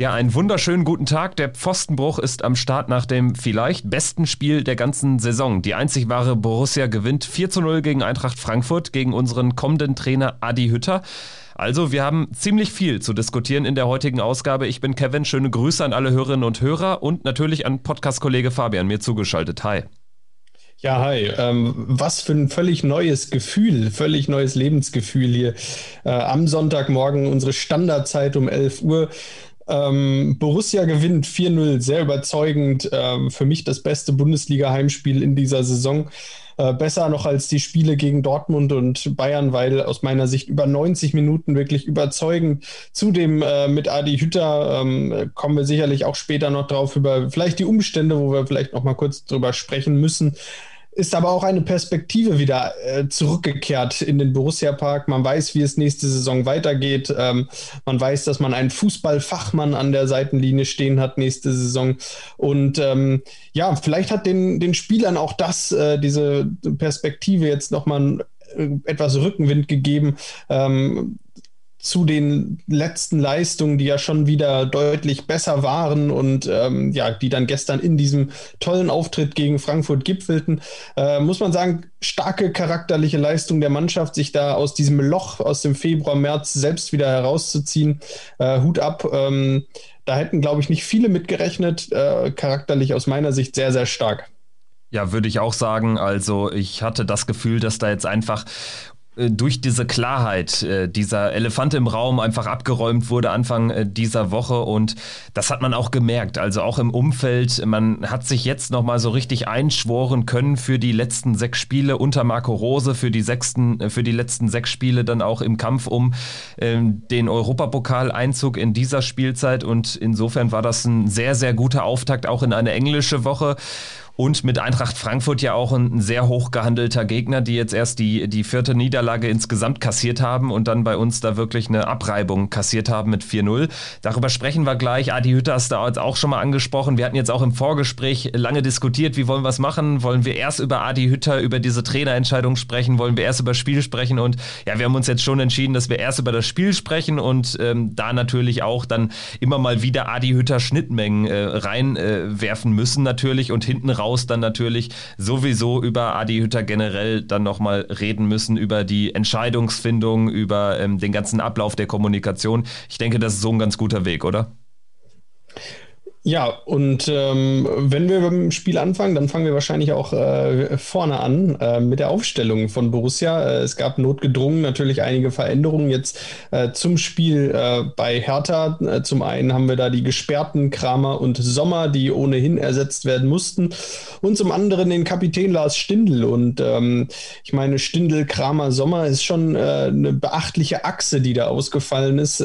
Ja, einen wunderschönen guten Tag. Der Pfostenbruch ist am Start nach dem vielleicht besten Spiel der ganzen Saison. Die einzig wahre Borussia gewinnt 4 zu 0 gegen Eintracht Frankfurt, gegen unseren kommenden Trainer Adi Hütter. Also, wir haben ziemlich viel zu diskutieren in der heutigen Ausgabe. Ich bin Kevin. Schöne Grüße an alle Hörerinnen und Hörer und natürlich an Podcast-Kollege Fabian mir zugeschaltet. Hi. Ja, hi. Ähm, was für ein völlig neues Gefühl, völlig neues Lebensgefühl hier. Äh, am Sonntagmorgen unsere Standardzeit um 11 Uhr. Ähm, Borussia gewinnt 4-0, sehr überzeugend. Ähm, für mich das beste Bundesliga-Heimspiel in dieser Saison. Äh, besser noch als die Spiele gegen Dortmund und Bayern, weil aus meiner Sicht über 90 Minuten wirklich überzeugend. Zudem äh, mit Adi Hütter ähm, kommen wir sicherlich auch später noch drauf über vielleicht die Umstände, wo wir vielleicht noch mal kurz drüber sprechen müssen ist aber auch eine Perspektive wieder äh, zurückgekehrt in den Borussia Park. Man weiß, wie es nächste Saison weitergeht. Ähm, man weiß, dass man einen Fußballfachmann an der Seitenlinie stehen hat nächste Saison. Und ähm, ja, vielleicht hat den, den Spielern auch das, äh, diese Perspektive jetzt nochmal äh, etwas Rückenwind gegeben. Ähm, zu den letzten Leistungen, die ja schon wieder deutlich besser waren und ähm, ja, die dann gestern in diesem tollen Auftritt gegen Frankfurt gipfelten, äh, muss man sagen, starke charakterliche Leistung der Mannschaft, sich da aus diesem Loch aus dem Februar, März selbst wieder herauszuziehen. Äh, Hut ab. Ähm, da hätten, glaube ich, nicht viele mitgerechnet. Äh, charakterlich aus meiner Sicht sehr, sehr stark. Ja, würde ich auch sagen. Also ich hatte das Gefühl, dass da jetzt einfach durch diese Klarheit äh, dieser Elefant im Raum einfach abgeräumt wurde Anfang äh, dieser Woche. Und das hat man auch gemerkt, also auch im Umfeld, man hat sich jetzt nochmal so richtig einschworen können für die letzten sechs Spiele unter Marco Rose, für die sechsten, für die letzten sechs Spiele dann auch im Kampf um ähm, den Europapokaleinzug in dieser Spielzeit. Und insofern war das ein sehr, sehr guter Auftakt auch in eine englische Woche und mit Eintracht Frankfurt ja auch ein sehr hoch gehandelter Gegner, die jetzt erst die, die vierte Niederlage insgesamt kassiert haben und dann bei uns da wirklich eine Abreibung kassiert haben mit 4-0. Darüber sprechen wir gleich. Adi Hütter hast du jetzt auch schon mal angesprochen. Wir hatten jetzt auch im Vorgespräch lange diskutiert, wie wollen wir es machen? Wollen wir erst über Adi Hütter, über diese Trainerentscheidung sprechen? Wollen wir erst über das Spiel sprechen? Und ja, wir haben uns jetzt schon entschieden, dass wir erst über das Spiel sprechen und ähm, da natürlich auch dann immer mal wieder Adi Hütter Schnittmengen äh, reinwerfen äh, müssen natürlich und hinten raus raus dann natürlich sowieso über Adi Hütter generell dann nochmal reden müssen, über die Entscheidungsfindung, über ähm, den ganzen Ablauf der Kommunikation. Ich denke, das ist so ein ganz guter Weg, oder? Ja, und ähm, wenn wir beim Spiel anfangen, dann fangen wir wahrscheinlich auch äh, vorne an äh, mit der Aufstellung von Borussia. Äh, es gab notgedrungen natürlich einige Veränderungen jetzt äh, zum Spiel äh, bei Hertha. Äh, zum einen haben wir da die gesperrten Kramer und Sommer, die ohnehin ersetzt werden mussten. Und zum anderen den Kapitän Lars Stindl. Und ähm, ich meine, Stindl, Kramer, Sommer ist schon eine beachtliche Achse, die da ausgefallen ist.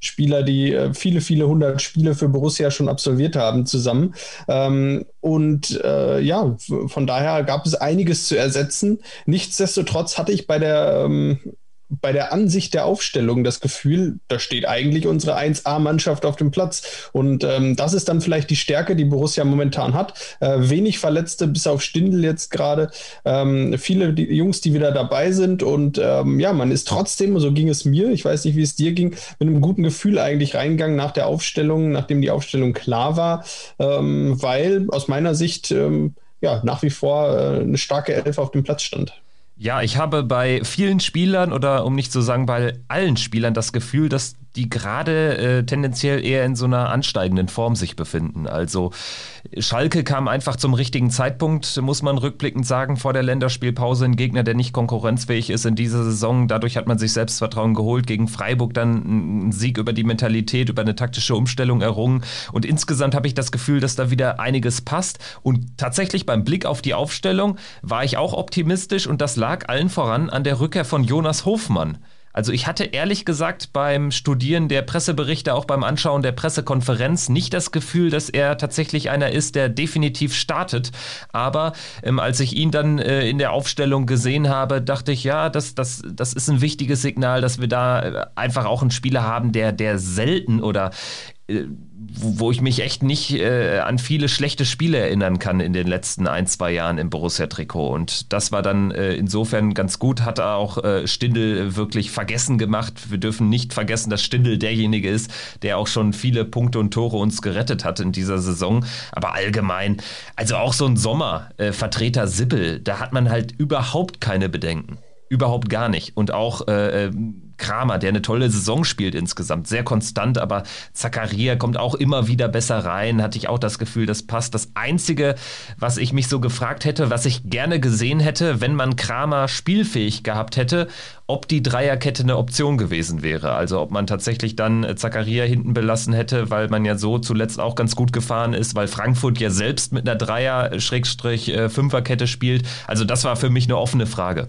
Spieler, die viele, viele hundert Spiele für Borussia schon absolviert haben zusammen. Ähm, und äh, ja, von daher gab es einiges zu ersetzen. Nichtsdestotrotz hatte ich bei der ähm, bei der Ansicht der Aufstellung das Gefühl, da steht eigentlich unsere 1A-Mannschaft auf dem Platz. Und ähm, das ist dann vielleicht die Stärke, die Borussia momentan hat. Äh, wenig Verletzte, bis auf Stindel jetzt gerade. Ähm, viele die Jungs, die wieder dabei sind. Und ähm, ja, man ist trotzdem, so ging es mir, ich weiß nicht, wie es dir ging, mit einem guten Gefühl eigentlich reingegangen nach der Aufstellung, nachdem die Aufstellung klar war. Ähm, weil aus meiner Sicht ähm, ja nach wie vor äh, eine starke Elf auf dem Platz stand. Ja, ich habe bei vielen Spielern oder um nicht zu sagen bei allen Spielern das Gefühl, dass die gerade äh, tendenziell eher in so einer ansteigenden Form sich befinden. Also Schalke kam einfach zum richtigen Zeitpunkt, muss man rückblickend sagen, vor der Länderspielpause. Ein Gegner, der nicht konkurrenzfähig ist in dieser Saison. Dadurch hat man sich Selbstvertrauen geholt. Gegen Freiburg dann ein Sieg über die Mentalität, über eine taktische Umstellung errungen. Und insgesamt habe ich das Gefühl, dass da wieder einiges passt. Und tatsächlich beim Blick auf die Aufstellung war ich auch optimistisch und das lag allen voran an der Rückkehr von Jonas Hofmann. Also ich hatte ehrlich gesagt beim Studieren der Presseberichte, auch beim Anschauen der Pressekonferenz, nicht das Gefühl, dass er tatsächlich einer ist, der definitiv startet. Aber ähm, als ich ihn dann äh, in der Aufstellung gesehen habe, dachte ich, ja, das, das, das ist ein wichtiges Signal, dass wir da äh, einfach auch einen Spieler haben, der, der selten oder äh, wo ich mich echt nicht äh, an viele schlechte Spiele erinnern kann in den letzten ein, zwei Jahren im Borussia-Trikot. Und das war dann äh, insofern ganz gut, hat auch äh, Stindl wirklich vergessen gemacht. Wir dürfen nicht vergessen, dass Stindl derjenige ist, der auch schon viele Punkte und Tore uns gerettet hat in dieser Saison. Aber allgemein, also auch so ein Sommer, äh, Vertreter Sippel, da hat man halt überhaupt keine Bedenken. Überhaupt gar nicht. Und auch äh, äh, Kramer, der eine tolle Saison spielt insgesamt, sehr konstant, aber Zakaria kommt auch immer wieder besser rein, hatte ich auch das Gefühl, das passt. Das Einzige, was ich mich so gefragt hätte, was ich gerne gesehen hätte, wenn man Kramer spielfähig gehabt hätte, ob die Dreierkette eine Option gewesen wäre. Also ob man tatsächlich dann Zakaria hinten belassen hätte, weil man ja so zuletzt auch ganz gut gefahren ist, weil Frankfurt ja selbst mit einer Dreier-Fünferkette spielt. Also das war für mich eine offene Frage.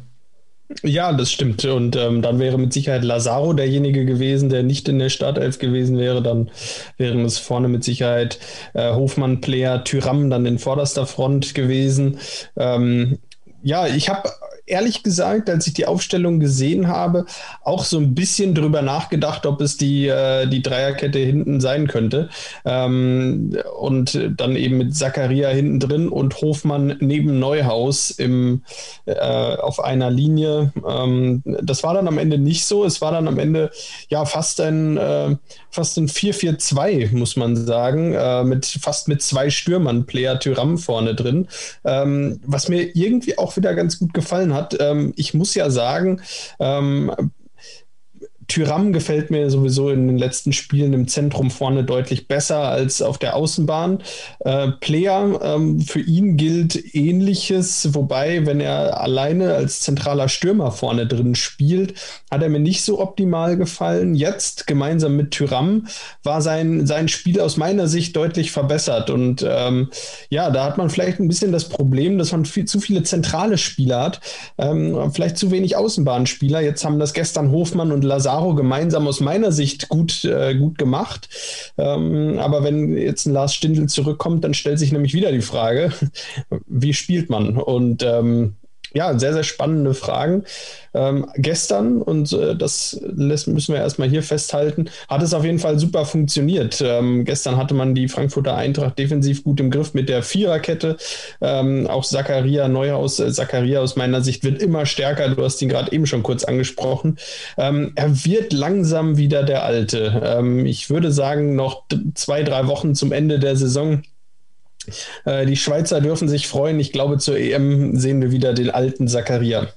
Ja, das stimmt. Und ähm, dann wäre mit Sicherheit Lazaro derjenige gewesen, der nicht in der Startelf gewesen wäre. Dann wären es vorne mit Sicherheit äh, Hofmann, Player, Tyram dann in vorderster Front gewesen. Ähm, ja, ich habe ehrlich gesagt, als ich die Aufstellung gesehen habe, auch so ein bisschen drüber nachgedacht, ob es die, äh, die Dreierkette hinten sein könnte. Ähm, und dann eben mit Zacharia hinten drin und Hofmann neben Neuhaus im, äh, auf einer Linie. Ähm, das war dann am Ende nicht so. Es war dann am Ende ja fast ein, äh, fast ein 4-4-2, muss man sagen, äh, mit fast mit zwei Stürmern, Player Tyram vorne drin. Ähm, was mir irgendwie auch wieder ganz gut gefallen hat hat. Ähm, ich muss ja sagen, ähm, Tyram gefällt mir sowieso in den letzten Spielen im Zentrum vorne deutlich besser als auf der Außenbahn. Äh, Player, ähm, für ihn gilt ähnliches, wobei, wenn er alleine als zentraler Stürmer vorne drin spielt, hat er mir nicht so optimal gefallen. Jetzt, gemeinsam mit Tyram, war sein, sein Spiel aus meiner Sicht deutlich verbessert. Und ähm, ja, da hat man vielleicht ein bisschen das Problem, dass man viel, zu viele zentrale Spieler hat, ähm, vielleicht zu wenig Außenbahnspieler. Jetzt haben das gestern Hofmann und Lazar Lazaro gemeinsam aus meiner Sicht gut, äh, gut gemacht. Ähm, aber wenn jetzt ein Lars Stindl zurückkommt, dann stellt sich nämlich wieder die Frage, wie spielt man? Und ähm, ja, sehr, sehr spannende Fragen. Ähm, gestern, und äh, das müssen wir erstmal hier festhalten, hat es auf jeden Fall super funktioniert. Ähm, gestern hatte man die Frankfurter Eintracht defensiv gut im Griff mit der Viererkette. Ähm, auch Zakaria Neuhaus, äh, Zakaria aus meiner Sicht wird immer stärker. Du hast ihn gerade eben schon kurz angesprochen. Ähm, er wird langsam wieder der Alte. Ähm, ich würde sagen, noch zwei, drei Wochen zum Ende der Saison äh, die Schweizer dürfen sich freuen. Ich glaube, zur EM sehen wir wieder den alten Zakaria.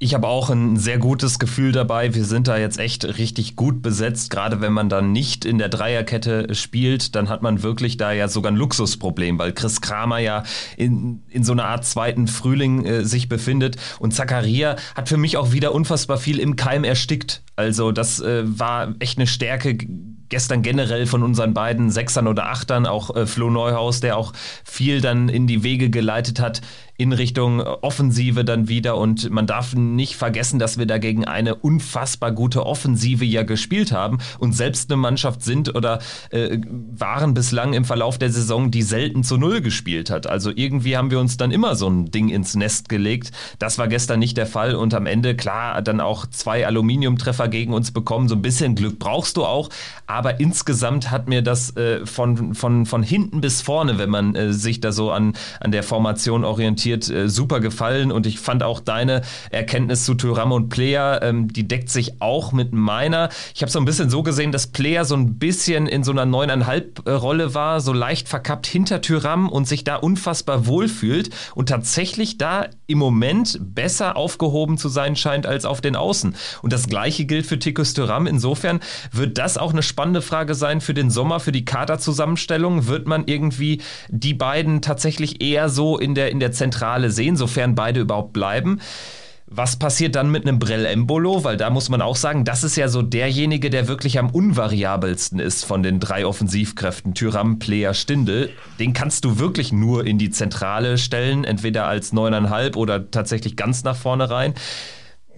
Ich habe auch ein sehr gutes Gefühl dabei. Wir sind da jetzt echt richtig gut besetzt. Gerade wenn man dann nicht in der Dreierkette spielt, dann hat man wirklich da ja sogar ein Luxusproblem, weil Chris Kramer ja in, in so einer Art zweiten Frühling äh, sich befindet. Und Zakaria hat für mich auch wieder unfassbar viel im Keim erstickt. Also das äh, war echt eine Stärke gestern generell von unseren beiden Sechsern oder Achtern, auch äh, Flo Neuhaus, der auch viel dann in die Wege geleitet hat in Richtung Offensive dann wieder. Und man darf nicht vergessen, dass wir dagegen eine unfassbar gute Offensive ja gespielt haben und selbst eine Mannschaft sind oder äh, waren bislang im Verlauf der Saison, die selten zu Null gespielt hat. Also irgendwie haben wir uns dann immer so ein Ding ins Nest gelegt. Das war gestern nicht der Fall und am Ende, klar, dann auch zwei Aluminiumtreffer gegen uns bekommen. So ein bisschen Glück brauchst du auch, aber insgesamt hat mir das äh, von, von, von hinten bis vorne, wenn man äh, sich da so an, an der Formation orientiert, äh, super gefallen und ich fand auch deine Erkenntnis zu Thuram und Player, ähm, die deckt sich auch mit meiner. Ich habe so ein bisschen so gesehen, dass Player so ein bisschen in so einer neuneinhalb Rolle war, so leicht verkappt hinter Thuram und sich da unfassbar wohlfühlt und tatsächlich da im Moment besser aufgehoben zu sein scheint als auf den Außen. Und das gleiche gilt für Tikus Thuram. Insofern wird das auch eine spannende Frage sein für den Sommer, für die Kaderzusammenstellung. Wird man irgendwie die beiden tatsächlich eher so in der, in der Zentrale sehen, sofern beide überhaupt bleiben? Was passiert dann mit einem Brell Embolo? Weil da muss man auch sagen, das ist ja so derjenige, der wirklich am unvariabelsten ist von den drei Offensivkräften. Tyram, Player, Stindel. Den kannst du wirklich nur in die Zentrale stellen, entweder als neuneinhalb oder tatsächlich ganz nach vorne rein.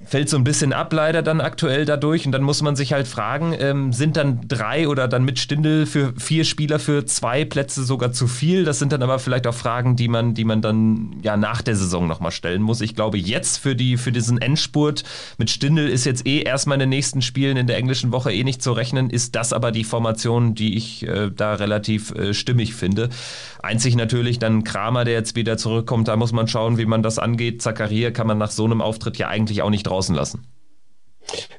Fällt so ein bisschen ab leider dann aktuell dadurch und dann muss man sich halt fragen, ähm, sind dann drei oder dann mit Stindel für vier Spieler für zwei Plätze sogar zu viel? Das sind dann aber vielleicht auch Fragen, die man, die man dann ja nach der Saison nochmal stellen muss. Ich glaube, jetzt für, die, für diesen Endspurt mit Stindel ist jetzt eh erstmal in den nächsten Spielen in der englischen Woche eh nicht zu rechnen, ist das aber die Formation, die ich äh, da relativ äh, stimmig finde. Einzig natürlich dann Kramer, der jetzt wieder zurückkommt, da muss man schauen, wie man das angeht. Zakaria kann man nach so einem Auftritt ja eigentlich auch nicht draußen lassen.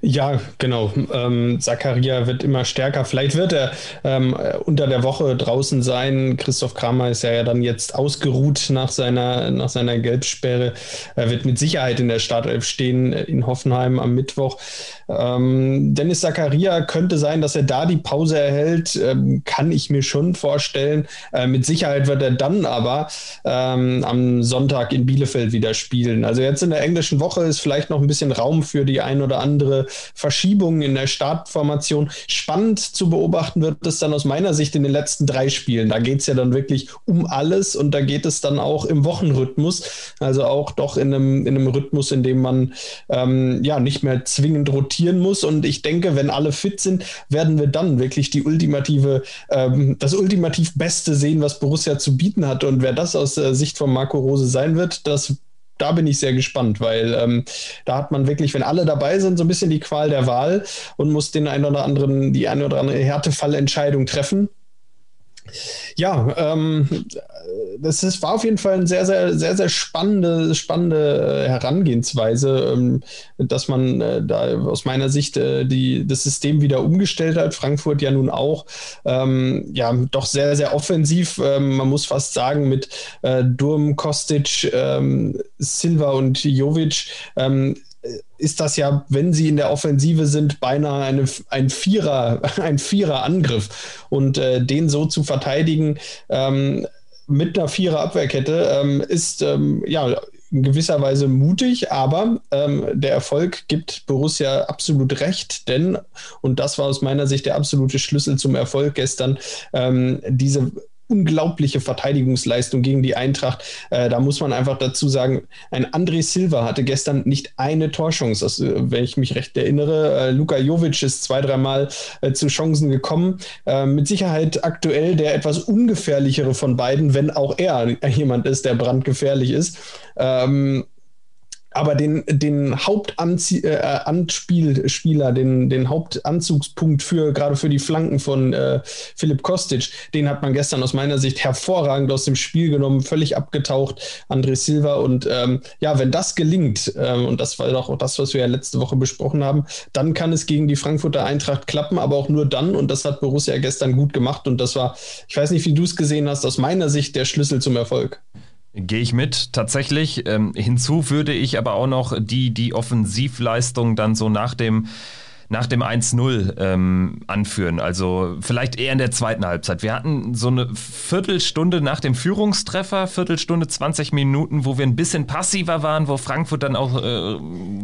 Ja, genau. Ähm, Zakaria wird immer stärker. Vielleicht wird er ähm, unter der Woche draußen sein. Christoph Kramer ist ja dann jetzt ausgeruht nach seiner, nach seiner Gelbsperre. Er wird mit Sicherheit in der Startelf stehen in Hoffenheim am Mittwoch. Ähm, Dennis Zakaria könnte sein, dass er da die Pause erhält. Ähm, kann ich mir schon vorstellen. Äh, mit Sicherheit wird er dann aber ähm, am Sonntag in Bielefeld wieder spielen. Also jetzt in der englischen Woche ist vielleicht noch ein bisschen Raum für die ein oder andere andere Verschiebungen in der Startformation. Spannend zu beobachten wird es dann aus meiner Sicht in den letzten drei Spielen. Da geht es ja dann wirklich um alles und da geht es dann auch im Wochenrhythmus. Also auch doch in einem, in einem Rhythmus, in dem man ähm, ja nicht mehr zwingend rotieren muss. Und ich denke, wenn alle fit sind, werden wir dann wirklich die ultimative, ähm, das ultimativ Beste sehen, was Borussia zu bieten hat. Und wer das aus der Sicht von Marco Rose sein wird, das da bin ich sehr gespannt, weil ähm, da hat man wirklich, wenn alle dabei sind, so ein bisschen die Qual der Wahl und muss den einen oder anderen, die eine oder andere Härtefallentscheidung treffen. Ja, ähm, das ist, war auf jeden Fall eine sehr, sehr, sehr, sehr spannende, spannende Herangehensweise, ähm, dass man äh, da aus meiner Sicht äh, die, das System wieder umgestellt hat. Frankfurt ja nun auch, ähm, ja, doch sehr, sehr offensiv. Ähm, man muss fast sagen, mit äh, Durm, Kostic, ähm, Silva und Jovic ähm, ist das ja, wenn sie in der Offensive sind, beinahe eine, ein Vierer, ein Vierer-Angriff. Und äh, den so zu verteidigen ähm, mit einer Vierer-Abwehrkette ähm, ist ähm, ja in gewisser Weise mutig, aber ähm, der Erfolg gibt Borussia absolut recht, denn, und das war aus meiner Sicht der absolute Schlüssel zum Erfolg gestern, ähm, diese unglaubliche Verteidigungsleistung gegen die Eintracht. Äh, da muss man einfach dazu sagen, ein André Silva hatte gestern nicht eine Torchance. Das, äh, wenn ich mich recht erinnere, äh, Luka Jovic ist zwei, dreimal äh, zu Chancen gekommen. Äh, mit Sicherheit aktuell der etwas ungefährlichere von beiden, wenn auch er jemand ist, der brandgefährlich ist. Ähm, aber den, den Hauptanspielspieler, äh, den, den Hauptanzugspunkt für gerade für die Flanken von äh, Philipp Kostic, den hat man gestern aus meiner Sicht hervorragend aus dem Spiel genommen, völlig abgetaucht, André Silva. Und ähm, ja, wenn das gelingt, ähm, und das war doch auch das, was wir ja letzte Woche besprochen haben, dann kann es gegen die Frankfurter Eintracht klappen, aber auch nur dann. Und das hat Borussia gestern gut gemacht. Und das war, ich weiß nicht, wie du es gesehen hast, aus meiner Sicht der Schlüssel zum Erfolg. Gehe ich mit, tatsächlich. Ähm, hinzu würde ich aber auch noch die, die Offensivleistung dann so nach dem nach dem 1-0 ähm, anführen. Also vielleicht eher in der zweiten Halbzeit. Wir hatten so eine Viertelstunde nach dem Führungstreffer, Viertelstunde 20 Minuten, wo wir ein bisschen passiver waren, wo Frankfurt dann auch äh,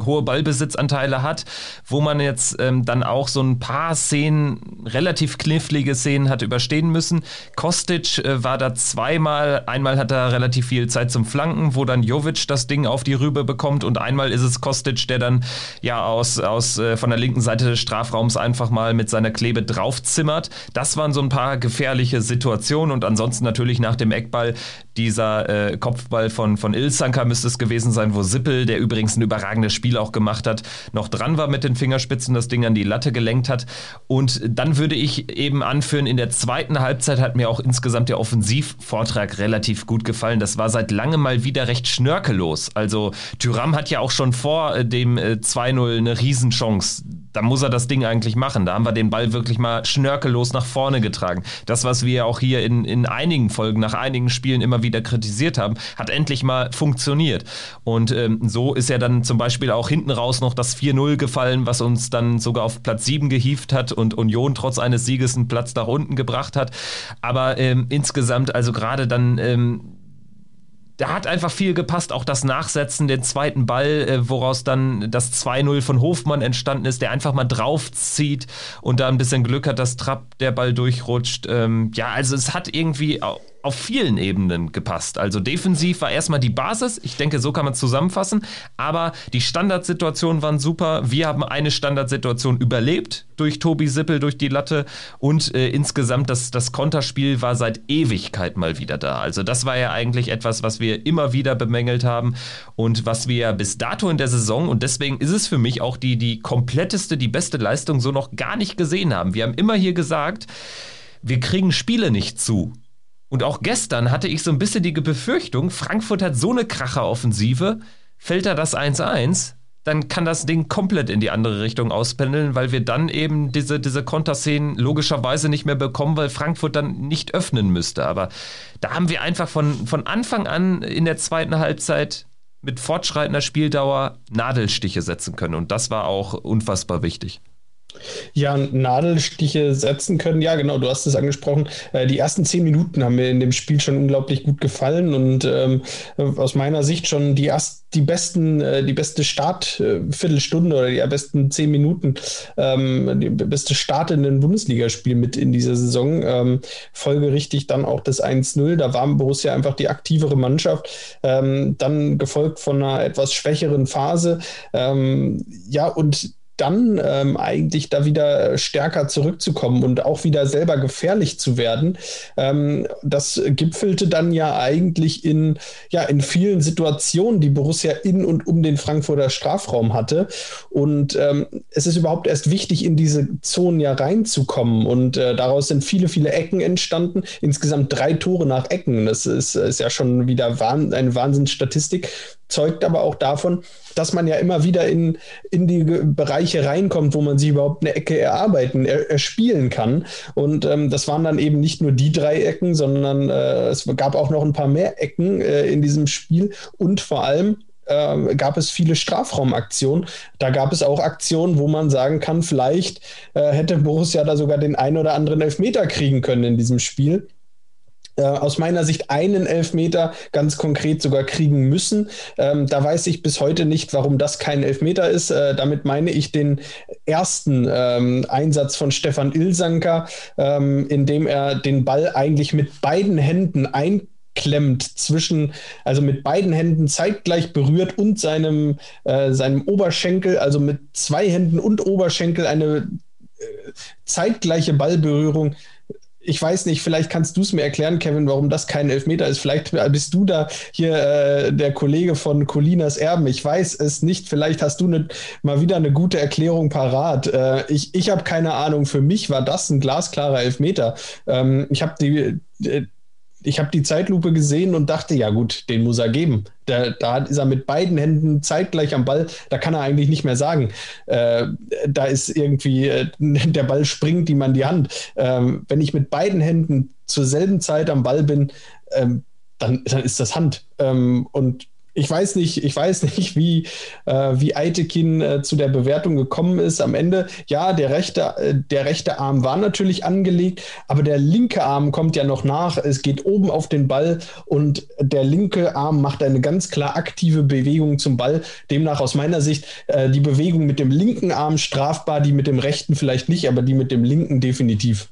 hohe Ballbesitzanteile hat, wo man jetzt ähm, dann auch so ein paar Szenen, relativ knifflige Szenen hat überstehen müssen. Kostic äh, war da zweimal, einmal hat er relativ viel Zeit zum Flanken, wo dann Jovic das Ding auf die Rübe bekommt und einmal ist es Kostic, der dann ja aus, aus äh, von der linken Seite Seite des Strafraums einfach mal mit seiner Klebe draufzimmert. Das waren so ein paar gefährliche Situationen und ansonsten natürlich nach dem Eckball dieser äh, Kopfball von, von Ilsanka müsste es gewesen sein, wo Sippel, der übrigens ein überragendes Spiel auch gemacht hat, noch dran war mit den Fingerspitzen, das Ding an die Latte gelenkt hat. Und dann würde ich eben anführen, in der zweiten Halbzeit hat mir auch insgesamt der Offensivvortrag relativ gut gefallen. Das war seit langem mal wieder recht schnörkellos. Also Tyram hat ja auch schon vor äh, dem äh, 2-0 eine Riesenchance da muss er das Ding eigentlich machen. Da haben wir den Ball wirklich mal schnörkellos nach vorne getragen. Das, was wir auch hier in, in einigen Folgen, nach einigen Spielen immer wieder kritisiert haben, hat endlich mal funktioniert. Und ähm, so ist ja dann zum Beispiel auch hinten raus noch das 4-0 gefallen, was uns dann sogar auf Platz 7 gehievt hat und Union trotz eines Sieges einen Platz nach unten gebracht hat. Aber ähm, insgesamt, also gerade dann ähm, da hat einfach viel gepasst. Auch das Nachsetzen, den zweiten Ball, äh, woraus dann das 2-0 von Hofmann entstanden ist, der einfach mal draufzieht und da ein bisschen Glück hat, dass Trapp der Ball durchrutscht. Ähm, ja, also es hat irgendwie auf vielen Ebenen gepasst. Also defensiv war erstmal die Basis. Ich denke, so kann man es zusammenfassen. Aber die Standardsituationen waren super. Wir haben eine Standardsituation überlebt durch Tobi Sippel, durch die Latte. Und äh, insgesamt das, das Konterspiel war seit Ewigkeit mal wieder da. Also das war ja eigentlich etwas, was wir immer wieder bemängelt haben und was wir bis dato in der Saison, und deswegen ist es für mich auch die, die kompletteste, die beste Leistung so noch gar nicht gesehen haben. Wir haben immer hier gesagt, wir kriegen Spiele nicht zu. Und auch gestern hatte ich so ein bisschen die Befürchtung, Frankfurt hat so eine Kracher-Offensive, fällt da das 1-1, dann kann das Ding komplett in die andere Richtung auspendeln, weil wir dann eben diese, diese Konterszenen logischerweise nicht mehr bekommen, weil Frankfurt dann nicht öffnen müsste. Aber da haben wir einfach von, von Anfang an in der zweiten Halbzeit mit fortschreitender Spieldauer Nadelstiche setzen können. Und das war auch unfassbar wichtig. Ja, Nadelstiche setzen können. Ja, genau, du hast es angesprochen. Äh, die ersten zehn Minuten haben mir in dem Spiel schon unglaublich gut gefallen und ähm, aus meiner Sicht schon die erst, die besten, äh, die beste Startviertelstunde oder die besten zehn Minuten, ähm, die beste Start in den Bundesligaspiel mit in dieser Saison. Ähm, folgerichtig dann auch das 1-0. Da war Borussia einfach die aktivere Mannschaft. Ähm, dann gefolgt von einer etwas schwächeren Phase. Ähm, ja, und dann ähm, eigentlich da wieder stärker zurückzukommen und auch wieder selber gefährlich zu werden. Ähm, das gipfelte dann ja eigentlich in, ja, in vielen Situationen, die Borussia in und um den Frankfurter Strafraum hatte. Und ähm, es ist überhaupt erst wichtig, in diese Zonen ja reinzukommen. Und äh, daraus sind viele, viele Ecken entstanden. Insgesamt drei Tore nach Ecken. Das ist, ist ja schon wieder wahn, eine Wahnsinnsstatistik zeugt aber auch davon, dass man ja immer wieder in, in die Bereiche reinkommt, wo man sich überhaupt eine Ecke erarbeiten, er, erspielen kann. Und ähm, das waren dann eben nicht nur die drei Ecken, sondern äh, es gab auch noch ein paar mehr Ecken äh, in diesem Spiel und vor allem äh, gab es viele Strafraumaktionen. Da gab es auch Aktionen, wo man sagen kann, vielleicht äh, hätte Borussia da sogar den einen oder anderen Elfmeter kriegen können in diesem Spiel. Äh, aus meiner Sicht einen Elfmeter ganz konkret sogar kriegen müssen. Ähm, da weiß ich bis heute nicht, warum das kein Elfmeter ist. Äh, damit meine ich den ersten ähm, Einsatz von Stefan Ilsanker, ähm, in dem er den Ball eigentlich mit beiden Händen einklemmt zwischen, also mit beiden Händen zeitgleich berührt und seinem, äh, seinem Oberschenkel, also mit zwei Händen und Oberschenkel eine äh, zeitgleiche Ballberührung ich weiß nicht, vielleicht kannst du es mir erklären, Kevin, warum das kein Elfmeter ist. Vielleicht bist du da hier äh, der Kollege von Colinas Erben. Ich weiß es nicht. Vielleicht hast du ne, mal wieder eine gute Erklärung parat. Äh, ich ich habe keine Ahnung. Für mich war das ein glasklarer Elfmeter. Ähm, ich habe die, äh, ich habe die Zeitlupe gesehen und dachte, ja gut, den muss er geben. Da, da ist er mit beiden Händen zeitgleich am Ball. Da kann er eigentlich nicht mehr sagen, äh, da ist irgendwie, äh, der Ball springt ihm an die Hand. Ähm, wenn ich mit beiden Händen zur selben Zeit am Ball bin, ähm, dann, dann ist das Hand. Ähm, und ich weiß nicht, ich weiß nicht, wie, äh, wie Eitekin äh, zu der Bewertung gekommen ist. Am Ende, ja, der rechte, äh, der rechte Arm war natürlich angelegt, aber der linke Arm kommt ja noch nach. Es geht oben auf den Ball und der linke Arm macht eine ganz klar aktive Bewegung zum Ball. Demnach aus meiner Sicht äh, die Bewegung mit dem linken Arm strafbar, die mit dem rechten vielleicht nicht, aber die mit dem linken definitiv.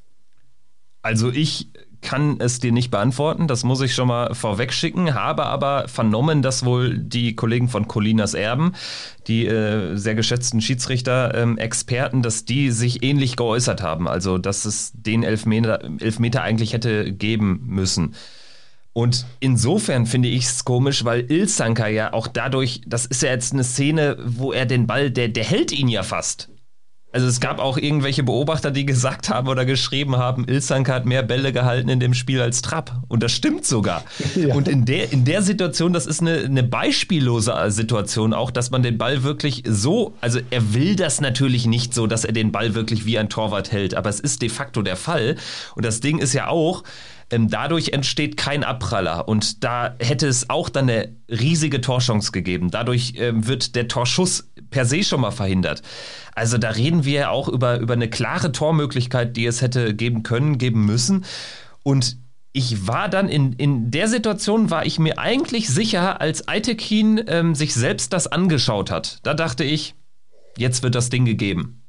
Also ich kann es dir nicht beantworten, das muss ich schon mal vorweg schicken, habe aber vernommen, dass wohl die Kollegen von Colinas Erben, die äh, sehr geschätzten Schiedsrichter, ähm, Experten, dass die sich ähnlich geäußert haben. Also, dass es den Elfmeter, Elfmeter eigentlich hätte geben müssen. Und insofern finde ich es komisch, weil Ilsanka ja auch dadurch, das ist ja jetzt eine Szene, wo er den Ball, der, der hält ihn ja fast. Also es gab auch irgendwelche Beobachter, die gesagt haben oder geschrieben haben, Ilsank hat mehr Bälle gehalten in dem Spiel als Trapp. Und das stimmt sogar. Ja. Und in der, in der Situation, das ist eine, eine beispiellose Situation auch, dass man den Ball wirklich so, also er will das natürlich nicht so, dass er den Ball wirklich wie ein Torwart hält, aber es ist de facto der Fall. Und das Ding ist ja auch, ähm, dadurch entsteht kein Abpraller und da hätte es auch dann eine riesige Torchance gegeben. Dadurch ähm, wird der Torschuss per se schon mal verhindert. Also da reden wir ja auch über, über eine klare Tormöglichkeit, die es hätte geben können, geben müssen. Und ich war dann in, in der Situation, war ich mir eigentlich sicher, als Aitekin ähm, sich selbst das angeschaut hat. Da dachte ich, jetzt wird das Ding gegeben.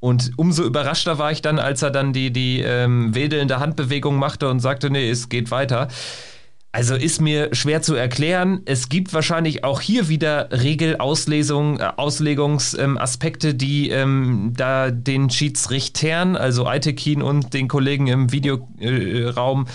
Und umso überraschter war ich dann, als er dann die, die ähm, wedelnde Handbewegung machte und sagte, nee, es geht weiter. Also ist mir schwer zu erklären. Es gibt wahrscheinlich auch hier wieder Regelauslegung, äh, ähm, die ähm, da den Schiedsrichtern, also Aitekin und den Kollegen im Videoraum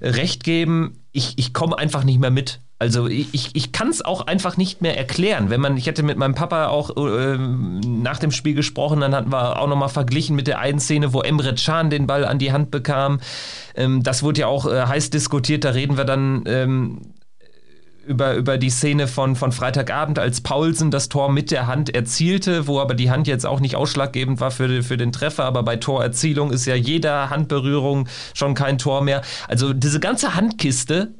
äh, recht geben. Ich, ich komme einfach nicht mehr mit. Also ich, ich kann es auch einfach nicht mehr erklären. Wenn man, ich hätte mit meinem Papa auch äh, nach dem Spiel gesprochen, dann hatten wir auch nochmal verglichen mit der einen Szene, wo Emre Can den Ball an die Hand bekam. Ähm, das wurde ja auch äh, heiß diskutiert, da reden wir dann ähm, über, über die Szene von, von Freitagabend, als Paulsen das Tor mit der Hand erzielte, wo aber die Hand jetzt auch nicht ausschlaggebend war für, für den Treffer, aber bei Torerzielung ist ja jeder Handberührung schon kein Tor mehr. Also diese ganze Handkiste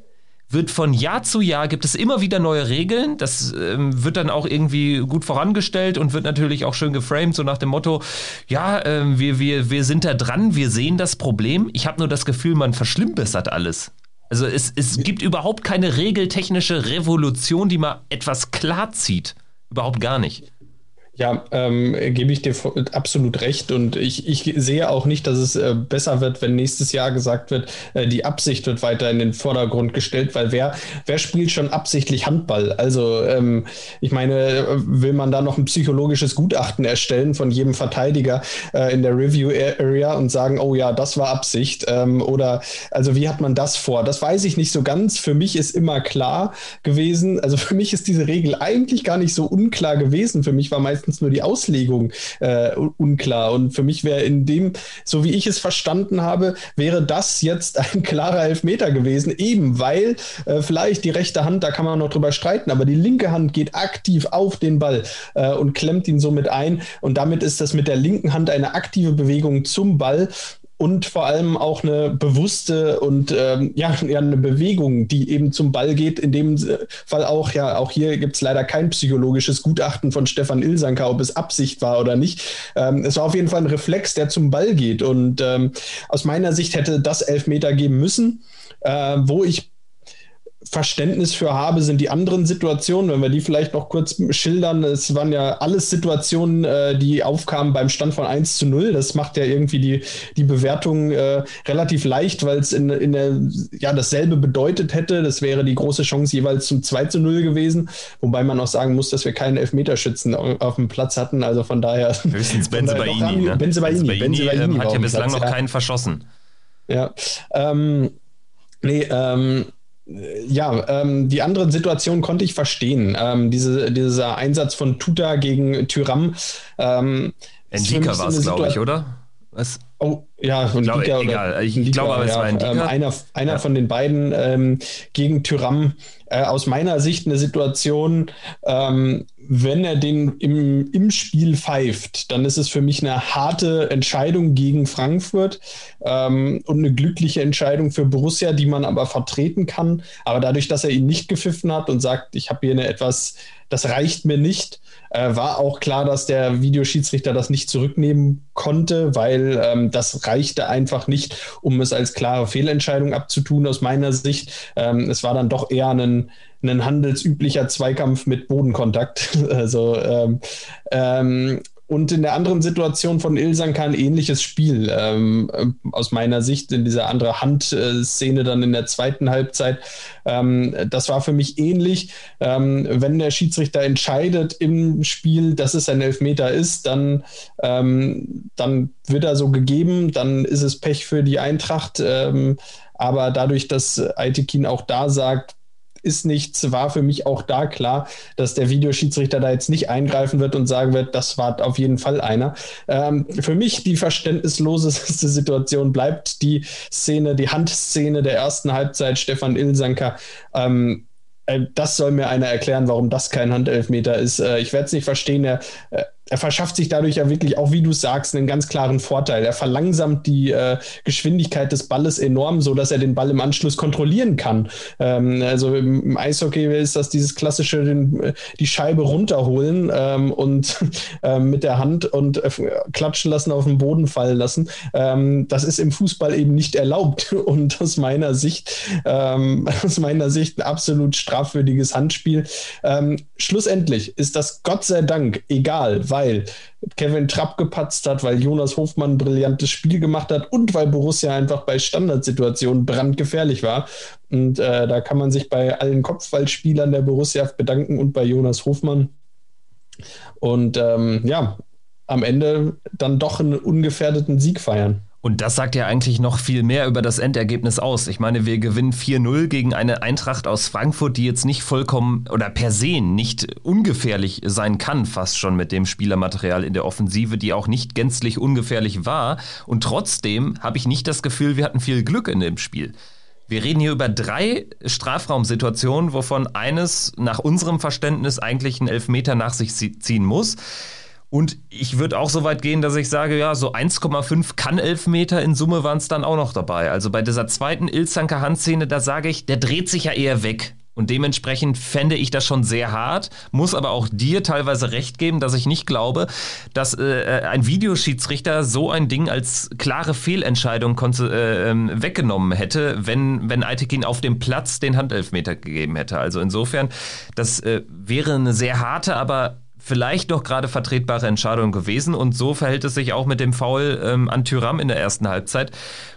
wird von Jahr zu Jahr, gibt es immer wieder neue Regeln. Das ähm, wird dann auch irgendwie gut vorangestellt und wird natürlich auch schön geframed, so nach dem Motto, ja, äh, wir, wir, wir sind da dran, wir sehen das Problem. Ich habe nur das Gefühl, man verschlimmbessert alles. Also es, es gibt überhaupt keine regeltechnische Revolution, die mal etwas klar zieht. Überhaupt gar nicht. Ja, ähm, gebe ich dir absolut recht. Und ich, ich sehe auch nicht, dass es äh, besser wird, wenn nächstes Jahr gesagt wird, äh, die Absicht wird weiter in den Vordergrund gestellt, weil wer, wer spielt schon absichtlich Handball? Also ähm, ich meine, will man da noch ein psychologisches Gutachten erstellen von jedem Verteidiger äh, in der Review Area und sagen, oh ja, das war Absicht? Ähm, oder also wie hat man das vor? Das weiß ich nicht so ganz. Für mich ist immer klar gewesen, also für mich ist diese Regel eigentlich gar nicht so unklar gewesen. Für mich war meistens meistens nur die Auslegung äh, unklar. Und für mich wäre in dem, so wie ich es verstanden habe, wäre das jetzt ein klarer Elfmeter gewesen, eben weil äh, vielleicht die rechte Hand, da kann man noch drüber streiten, aber die linke Hand geht aktiv auf den Ball äh, und klemmt ihn somit ein. Und damit ist das mit der linken Hand eine aktive Bewegung zum Ball und vor allem auch eine bewusste und ähm, ja, eine Bewegung, die eben zum Ball geht. In dem Fall auch, ja, auch hier gibt es leider kein psychologisches Gutachten von Stefan Ilsanker, ob es Absicht war oder nicht. Ähm, es war auf jeden Fall ein Reflex, der zum Ball geht. Und ähm, aus meiner Sicht hätte das Elfmeter geben müssen. Äh, wo ich Verständnis für habe, sind die anderen Situationen, wenn wir die vielleicht noch kurz schildern. Es waren ja alles Situationen, äh, die aufkamen beim Stand von 1 zu 0. Das macht ja irgendwie die, die Bewertung äh, relativ leicht, weil es in, in der, ja, dasselbe bedeutet hätte. Das wäre die große Chance jeweils zum 2 zu 0 gewesen. Wobei man auch sagen muss, dass wir keinen Elfmeterschützen auf dem Platz hatten. Also von daher. Höchstens Benzebaini. Ne? Benzebaini, Benzebaini ähm, hat ja bislang Platz, noch keinen verschossen. Ja. Ähm, nee, ähm, ja, ähm, die anderen Situationen konnte ich verstehen. Ähm, diese, dieser Einsatz von Tuta gegen Tyram. Ähm, Endika war es, glaube ich, oder? Was? Oh, ja, von glaub, Dika egal. Ich Dika, glaube, aber es ja, war Endika. Ähm, einer einer ja. von den beiden ähm, gegen Tyram. Äh, aus meiner Sicht eine Situation, ähm, wenn er den im, im Spiel pfeift, dann ist es für mich eine harte Entscheidung gegen Frankfurt ähm, und eine glückliche Entscheidung für Borussia, die man aber vertreten kann. Aber dadurch, dass er ihn nicht gepfiffen hat und sagt, ich habe hier eine etwas, das reicht mir nicht, äh, war auch klar, dass der Videoschiedsrichter das nicht zurücknehmen konnte, weil ähm, das reichte einfach nicht, um es als klare Fehlentscheidung abzutun aus meiner Sicht. Ähm, es war dann doch eher ein ein handelsüblicher Zweikampf mit Bodenkontakt. Also ähm, ähm, und in der anderen Situation von Ilsanka ein ähnliches Spiel. Ähm, aus meiner Sicht in dieser andere Handszene dann in der zweiten Halbzeit. Ähm, das war für mich ähnlich. Ähm, wenn der Schiedsrichter entscheidet im Spiel, dass es ein Elfmeter ist, dann, ähm, dann wird er so gegeben. Dann ist es Pech für die Eintracht. Ähm, aber dadurch, dass Aitekin auch da sagt, ist nichts, war für mich auch da klar, dass der Videoschiedsrichter da jetzt nicht eingreifen wird und sagen wird, das war auf jeden Fall einer. Ähm, für mich die verständnisloseste Situation bleibt die Szene, die Handszene der ersten Halbzeit, Stefan Ilsanker. Ähm, äh, das soll mir einer erklären, warum das kein Handelfmeter ist. Äh, ich werde es nicht verstehen. Er, äh, er verschafft sich dadurch ja wirklich auch, wie du sagst, einen ganz klaren Vorteil. Er verlangsamt die äh, Geschwindigkeit des Balles enorm, so dass er den Ball im Anschluss kontrollieren kann. Ähm, also im Eishockey ist das dieses klassische, den, äh, die Scheibe runterholen ähm, und äh, mit der Hand und äh, klatschen lassen, auf den Boden fallen lassen. Ähm, das ist im Fußball eben nicht erlaubt und aus meiner Sicht, ähm, aus meiner Sicht ein absolut strafwürdiges Handspiel. Ähm, schlussendlich ist das Gott sei Dank egal, weil Kevin Trapp gepatzt hat, weil Jonas Hofmann ein brillantes Spiel gemacht hat und weil Borussia einfach bei Standardsituationen brandgefährlich war. Und äh, da kann man sich bei allen Kopfballspielern der Borussia bedanken und bei Jonas Hofmann. Und ähm, ja, am Ende dann doch einen ungefährdeten Sieg feiern. Und das sagt ja eigentlich noch viel mehr über das Endergebnis aus. Ich meine, wir gewinnen 4-0 gegen eine Eintracht aus Frankfurt, die jetzt nicht vollkommen oder per se nicht ungefährlich sein kann, fast schon mit dem Spielermaterial in der Offensive, die auch nicht gänzlich ungefährlich war. Und trotzdem habe ich nicht das Gefühl, wir hatten viel Glück in dem Spiel. Wir reden hier über drei Strafraumsituationen, wovon eines nach unserem Verständnis eigentlich einen Elfmeter nach sich ziehen muss. Und ich würde auch so weit gehen, dass ich sage, ja, so 1,5 kann Elfmeter in Summe waren es dann auch noch dabei. Also bei dieser zweiten Ilzanker Handszene, da sage ich, der dreht sich ja eher weg. Und dementsprechend fände ich das schon sehr hart, muss aber auch dir teilweise recht geben, dass ich nicht glaube, dass äh, ein Videoschiedsrichter so ein Ding als klare Fehlentscheidung äh, ähm, weggenommen hätte, wenn, wenn Aitekin auf dem Platz den Handelfmeter gegeben hätte. Also insofern, das äh, wäre eine sehr harte, aber vielleicht doch gerade vertretbare Entscheidung gewesen. Und so verhält es sich auch mit dem Foul ähm, an Tyram in der ersten Halbzeit,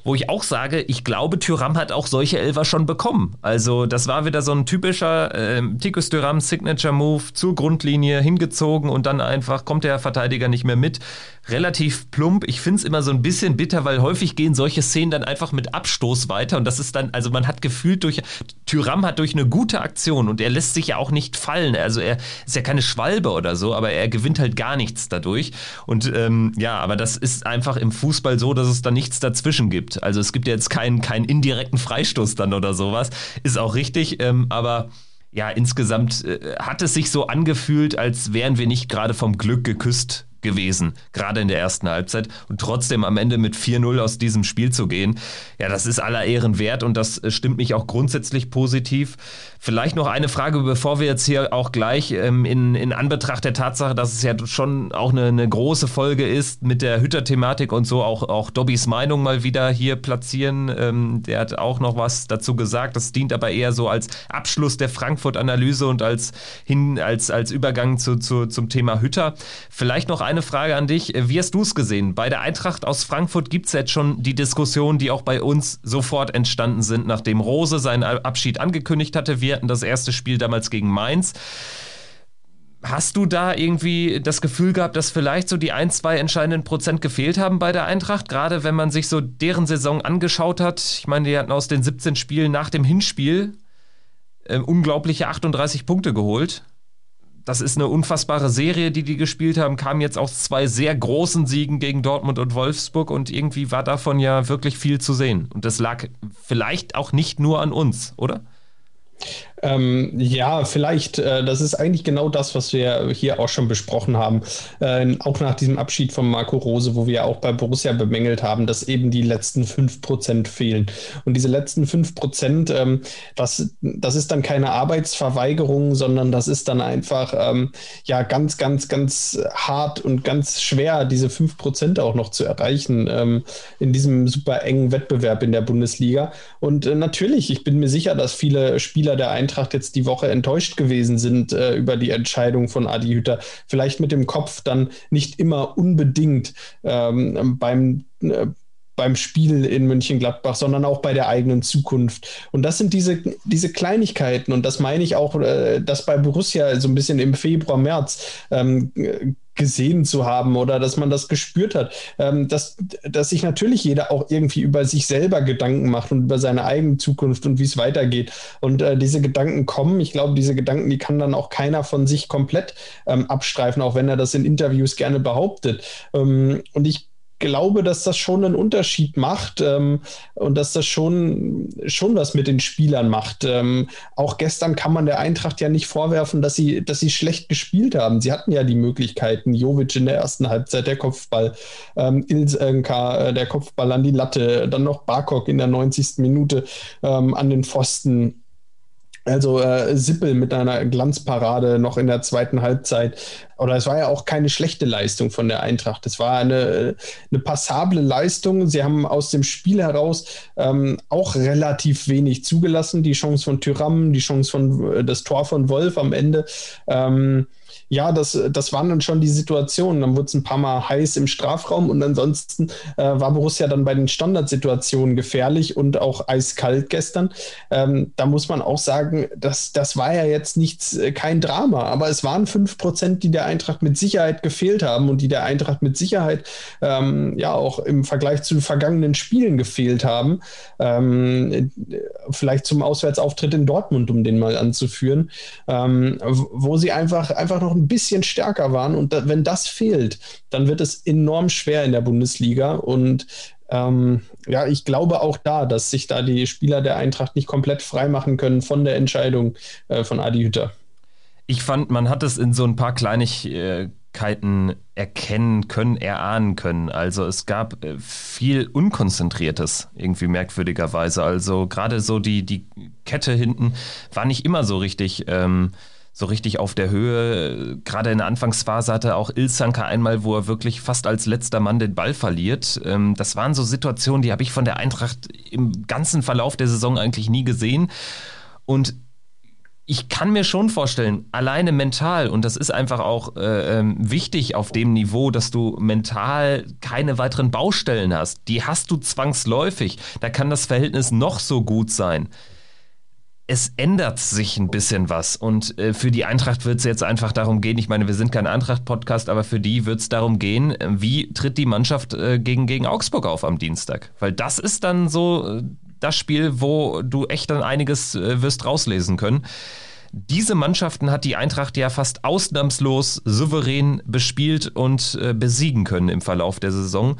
wo ich auch sage, ich glaube, Tyram hat auch solche Elfer schon bekommen. Also das war wieder so ein typischer äh, Tikus Tyram Signature Move zur Grundlinie hingezogen und dann einfach kommt der Verteidiger nicht mehr mit relativ plump. Ich finde es immer so ein bisschen bitter, weil häufig gehen solche Szenen dann einfach mit Abstoß weiter und das ist dann, also man hat gefühlt durch, Tyram hat durch eine gute Aktion und er lässt sich ja auch nicht fallen. Also er ist ja keine Schwalbe oder so, aber er gewinnt halt gar nichts dadurch. Und ähm, ja, aber das ist einfach im Fußball so, dass es da nichts dazwischen gibt. Also es gibt ja jetzt keinen, keinen indirekten Freistoß dann oder sowas. Ist auch richtig, ähm, aber ja, insgesamt äh, hat es sich so angefühlt, als wären wir nicht gerade vom Glück geküsst gewesen, gerade in der ersten Halbzeit. Und trotzdem am Ende mit 4-0 aus diesem Spiel zu gehen, ja, das ist aller Ehren wert und das äh, stimmt mich auch grundsätzlich positiv. Vielleicht noch eine Frage, bevor wir jetzt hier auch gleich ähm, in, in Anbetracht der Tatsache, dass es ja schon auch eine, eine große Folge ist mit der Hütter-Thematik und so auch, auch Dobbys Meinung mal wieder hier platzieren. Ähm, der hat auch noch was dazu gesagt. Das dient aber eher so als Abschluss der Frankfurt-Analyse und als, hin, als, als Übergang zu, zu, zum Thema Hütter. Vielleicht noch eine Frage an dich. Wie hast du es gesehen? Bei der Eintracht aus Frankfurt gibt es jetzt schon die Diskussion, die auch bei uns sofort entstanden sind, nachdem Rose seinen Abschied angekündigt hatte. Wir hatten das erste Spiel damals gegen Mainz. Hast du da irgendwie das Gefühl gehabt, dass vielleicht so die ein, zwei entscheidenden Prozent gefehlt haben bei der Eintracht? Gerade wenn man sich so deren Saison angeschaut hat. Ich meine, die hatten aus den 17 Spielen nach dem Hinspiel äh, unglaubliche 38 Punkte geholt das ist eine unfassbare Serie, die die gespielt haben, kam jetzt aus zwei sehr großen Siegen gegen Dortmund und Wolfsburg und irgendwie war davon ja wirklich viel zu sehen. Und das lag vielleicht auch nicht nur an uns, oder? Ähm, ja, vielleicht. Äh, das ist eigentlich genau das, was wir hier auch schon besprochen haben. Äh, auch nach diesem Abschied von Marco Rose, wo wir auch bei Borussia bemängelt haben, dass eben die letzten 5% fehlen. Und diese letzten 5%, ähm, das, das ist dann keine Arbeitsverweigerung, sondern das ist dann einfach ähm, ja ganz, ganz, ganz hart und ganz schwer, diese 5% auch noch zu erreichen ähm, in diesem super engen Wettbewerb in der Bundesliga. Und äh, natürlich, ich bin mir sicher, dass viele Spieler der Eintracht Eintracht jetzt die Woche enttäuscht gewesen sind äh, über die Entscheidung von Adi Hütter. Vielleicht mit dem Kopf dann nicht immer unbedingt ähm, beim äh, beim Spiel in München-Gladbach, sondern auch bei der eigenen Zukunft. Und das sind diese, diese Kleinigkeiten. Und das meine ich auch, äh, dass bei Borussia so ein bisschen im Februar, März ähm, gesehen zu haben oder dass man das gespürt hat, ähm, dass, dass sich natürlich jeder auch irgendwie über sich selber Gedanken macht und über seine eigene Zukunft und wie es weitergeht. Und äh, diese Gedanken kommen. Ich glaube, diese Gedanken, die kann dann auch keiner von sich komplett ähm, abstreifen, auch wenn er das in Interviews gerne behauptet. Ähm, und ich glaube, dass das schon einen Unterschied macht ähm, und dass das schon, schon was mit den Spielern macht. Ähm, auch gestern kann man der Eintracht ja nicht vorwerfen, dass sie, dass sie schlecht gespielt haben. Sie hatten ja die Möglichkeiten. Jovic in der ersten Halbzeit, der Kopfball, ähm, Ilsenka, äh, der Kopfball an die Latte, dann noch Barkok in der 90. Minute ähm, an den Pfosten. Also äh, Sippel mit einer Glanzparade noch in der zweiten Halbzeit. Oder es war ja auch keine schlechte Leistung von der Eintracht. Es war eine, eine passable Leistung. Sie haben aus dem Spiel heraus ähm, auch relativ wenig zugelassen. Die Chance von Tyram, die Chance von äh, das Tor von Wolf am Ende. Ähm, ja, das, das waren dann schon die Situationen. Dann wurde es ein paar Mal heiß im Strafraum und ansonsten äh, war Borussia dann bei den Standardsituationen gefährlich und auch eiskalt gestern. Ähm, da muss man auch sagen, das, das war ja jetzt nichts, äh, kein Drama, aber es waren fünf Prozent, die der Eintracht mit Sicherheit gefehlt haben und die der Eintracht mit Sicherheit ähm, ja auch im Vergleich zu vergangenen Spielen gefehlt haben. Ähm, vielleicht zum Auswärtsauftritt in Dortmund, um den mal anzuführen, ähm, wo sie einfach, einfach noch ein bisschen stärker waren. Und da, wenn das fehlt, dann wird es enorm schwer in der Bundesliga. Und ähm, ja, ich glaube auch da, dass sich da die Spieler der Eintracht nicht komplett freimachen können von der Entscheidung äh, von Adi Hütter. Ich fand, man hat es in so ein paar Kleinigkeiten erkennen können, erahnen können. Also es gab äh, viel Unkonzentriertes, irgendwie merkwürdigerweise. Also gerade so die, die Kette hinten war nicht immer so richtig. Ähm, so richtig auf der Höhe. Gerade in der Anfangsphase hatte auch Ilsanka einmal, wo er wirklich fast als letzter Mann den Ball verliert. Ähm, das waren so Situationen, die habe ich von der Eintracht im ganzen Verlauf der Saison eigentlich nie gesehen. Und ich kann mir schon vorstellen, alleine mental, und das ist einfach auch äh, ähm, wichtig auf dem Niveau, dass du mental keine weiteren Baustellen hast. Die hast du zwangsläufig. Da kann das Verhältnis noch so gut sein es ändert sich ein bisschen was. Und äh, für die Eintracht wird es jetzt einfach darum gehen, ich meine, wir sind kein Eintracht-Podcast, aber für die wird es darum gehen, wie tritt die Mannschaft äh, gegen, gegen Augsburg auf am Dienstag. Weil das ist dann so äh, das Spiel, wo du echt dann einiges äh, wirst rauslesen können. Diese Mannschaften hat die Eintracht ja fast ausnahmslos souverän bespielt und äh, besiegen können im Verlauf der Saison.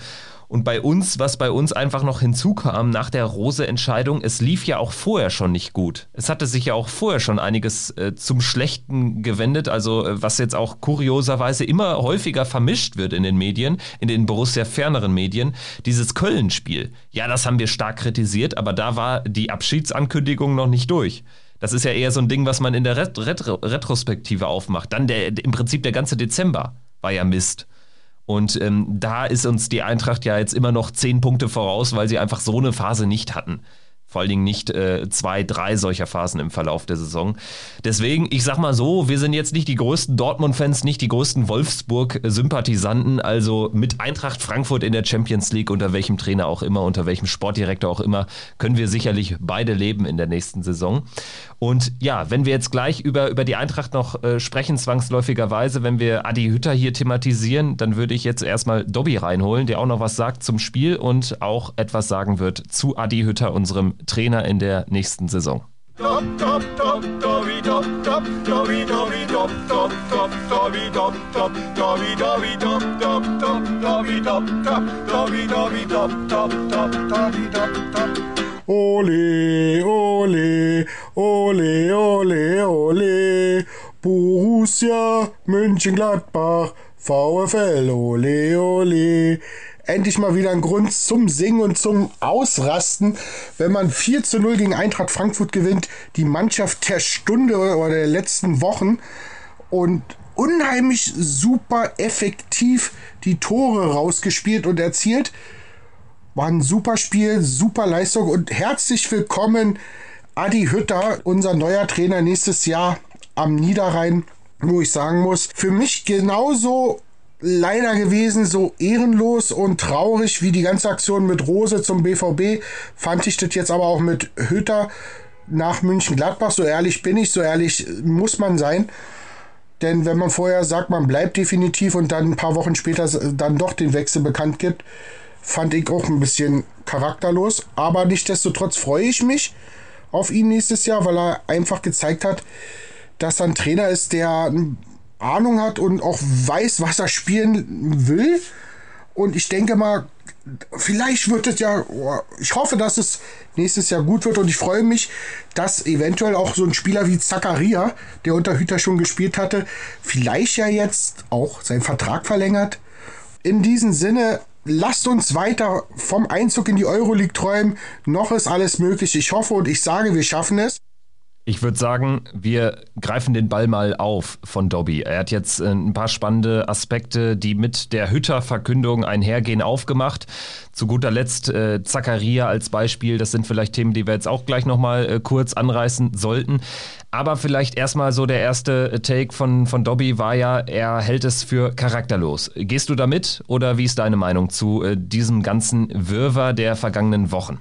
Und bei uns, was bei uns einfach noch hinzukam nach der Rose-Entscheidung, es lief ja auch vorher schon nicht gut. Es hatte sich ja auch vorher schon einiges äh, zum Schlechten gewendet, also äh, was jetzt auch kurioserweise immer häufiger vermischt wird in den Medien, in den Borussia ferneren Medien, dieses Köln-Spiel. Ja, das haben wir stark kritisiert, aber da war die Abschiedsankündigung noch nicht durch. Das ist ja eher so ein Ding, was man in der Ret Retro Retrospektive aufmacht. Dann der, im Prinzip der ganze Dezember war ja Mist. Und ähm, da ist uns die Eintracht ja jetzt immer noch zehn Punkte voraus, weil sie einfach so eine Phase nicht hatten. Vor allen Dingen nicht äh, zwei, drei solcher Phasen im Verlauf der Saison. Deswegen, ich sag mal so, wir sind jetzt nicht die größten Dortmund-Fans, nicht die größten Wolfsburg-Sympathisanten. Also mit Eintracht Frankfurt in der Champions League, unter welchem Trainer auch immer, unter welchem Sportdirektor auch immer, können wir sicherlich beide leben in der nächsten Saison. Und ja, wenn wir jetzt gleich über, über die Eintracht noch äh, sprechen, zwangsläufigerweise, wenn wir Adi Hütter hier thematisieren, dann würde ich jetzt erstmal Dobby reinholen, der auch noch was sagt zum Spiel und auch etwas sagen wird zu Adi Hütter, unserem Trainer in der nächsten Saison. Ole, ole, ole, ole, ole. Borussia München-Gladbach, VfL, ole, ole. Endlich mal wieder ein Grund zum Singen und zum Ausrasten, wenn man 4 zu 0 gegen Eintracht Frankfurt gewinnt, die Mannschaft der Stunde oder der letzten Wochen und unheimlich super effektiv die Tore rausgespielt und erzielt. War ein super Spiel, super Leistung und herzlich willkommen Adi Hütter, unser neuer Trainer nächstes Jahr am Niederrhein, wo ich sagen muss, für mich genauso leider gewesen, so ehrenlos und traurig wie die ganze Aktion mit Rose zum BVB, fand ich das jetzt aber auch mit Hütter nach München-Gladbach. So ehrlich bin ich, so ehrlich muss man sein. Denn wenn man vorher sagt, man bleibt definitiv und dann ein paar Wochen später dann doch den Wechsel bekannt gibt, fand ich auch ein bisschen charakterlos. Aber nichtsdestotrotz freue ich mich auf ihn nächstes Jahr, weil er einfach gezeigt hat, dass er ein Trainer ist, der Ahnung hat und auch weiß, was er spielen will. Und ich denke mal, vielleicht wird es ja, ich hoffe, dass es nächstes Jahr gut wird und ich freue mich, dass eventuell auch so ein Spieler wie Zakaria, der unter Hüter schon gespielt hatte, vielleicht ja jetzt auch seinen Vertrag verlängert. In diesem Sinne, lasst uns weiter vom Einzug in die Euroleague träumen. Noch ist alles möglich. Ich hoffe und ich sage, wir schaffen es. Ich würde sagen, wir greifen den Ball mal auf von Dobby. Er hat jetzt äh, ein paar spannende Aspekte, die mit der Hütter-Verkündung einhergehen, aufgemacht. Zu guter Letzt äh, Zakaria als Beispiel. Das sind vielleicht Themen, die wir jetzt auch gleich nochmal äh, kurz anreißen sollten. Aber vielleicht erstmal so der erste Take von, von Dobby war ja, er hält es für charakterlos. Gehst du damit oder wie ist deine Meinung zu äh, diesem ganzen Wirrwarr der vergangenen Wochen?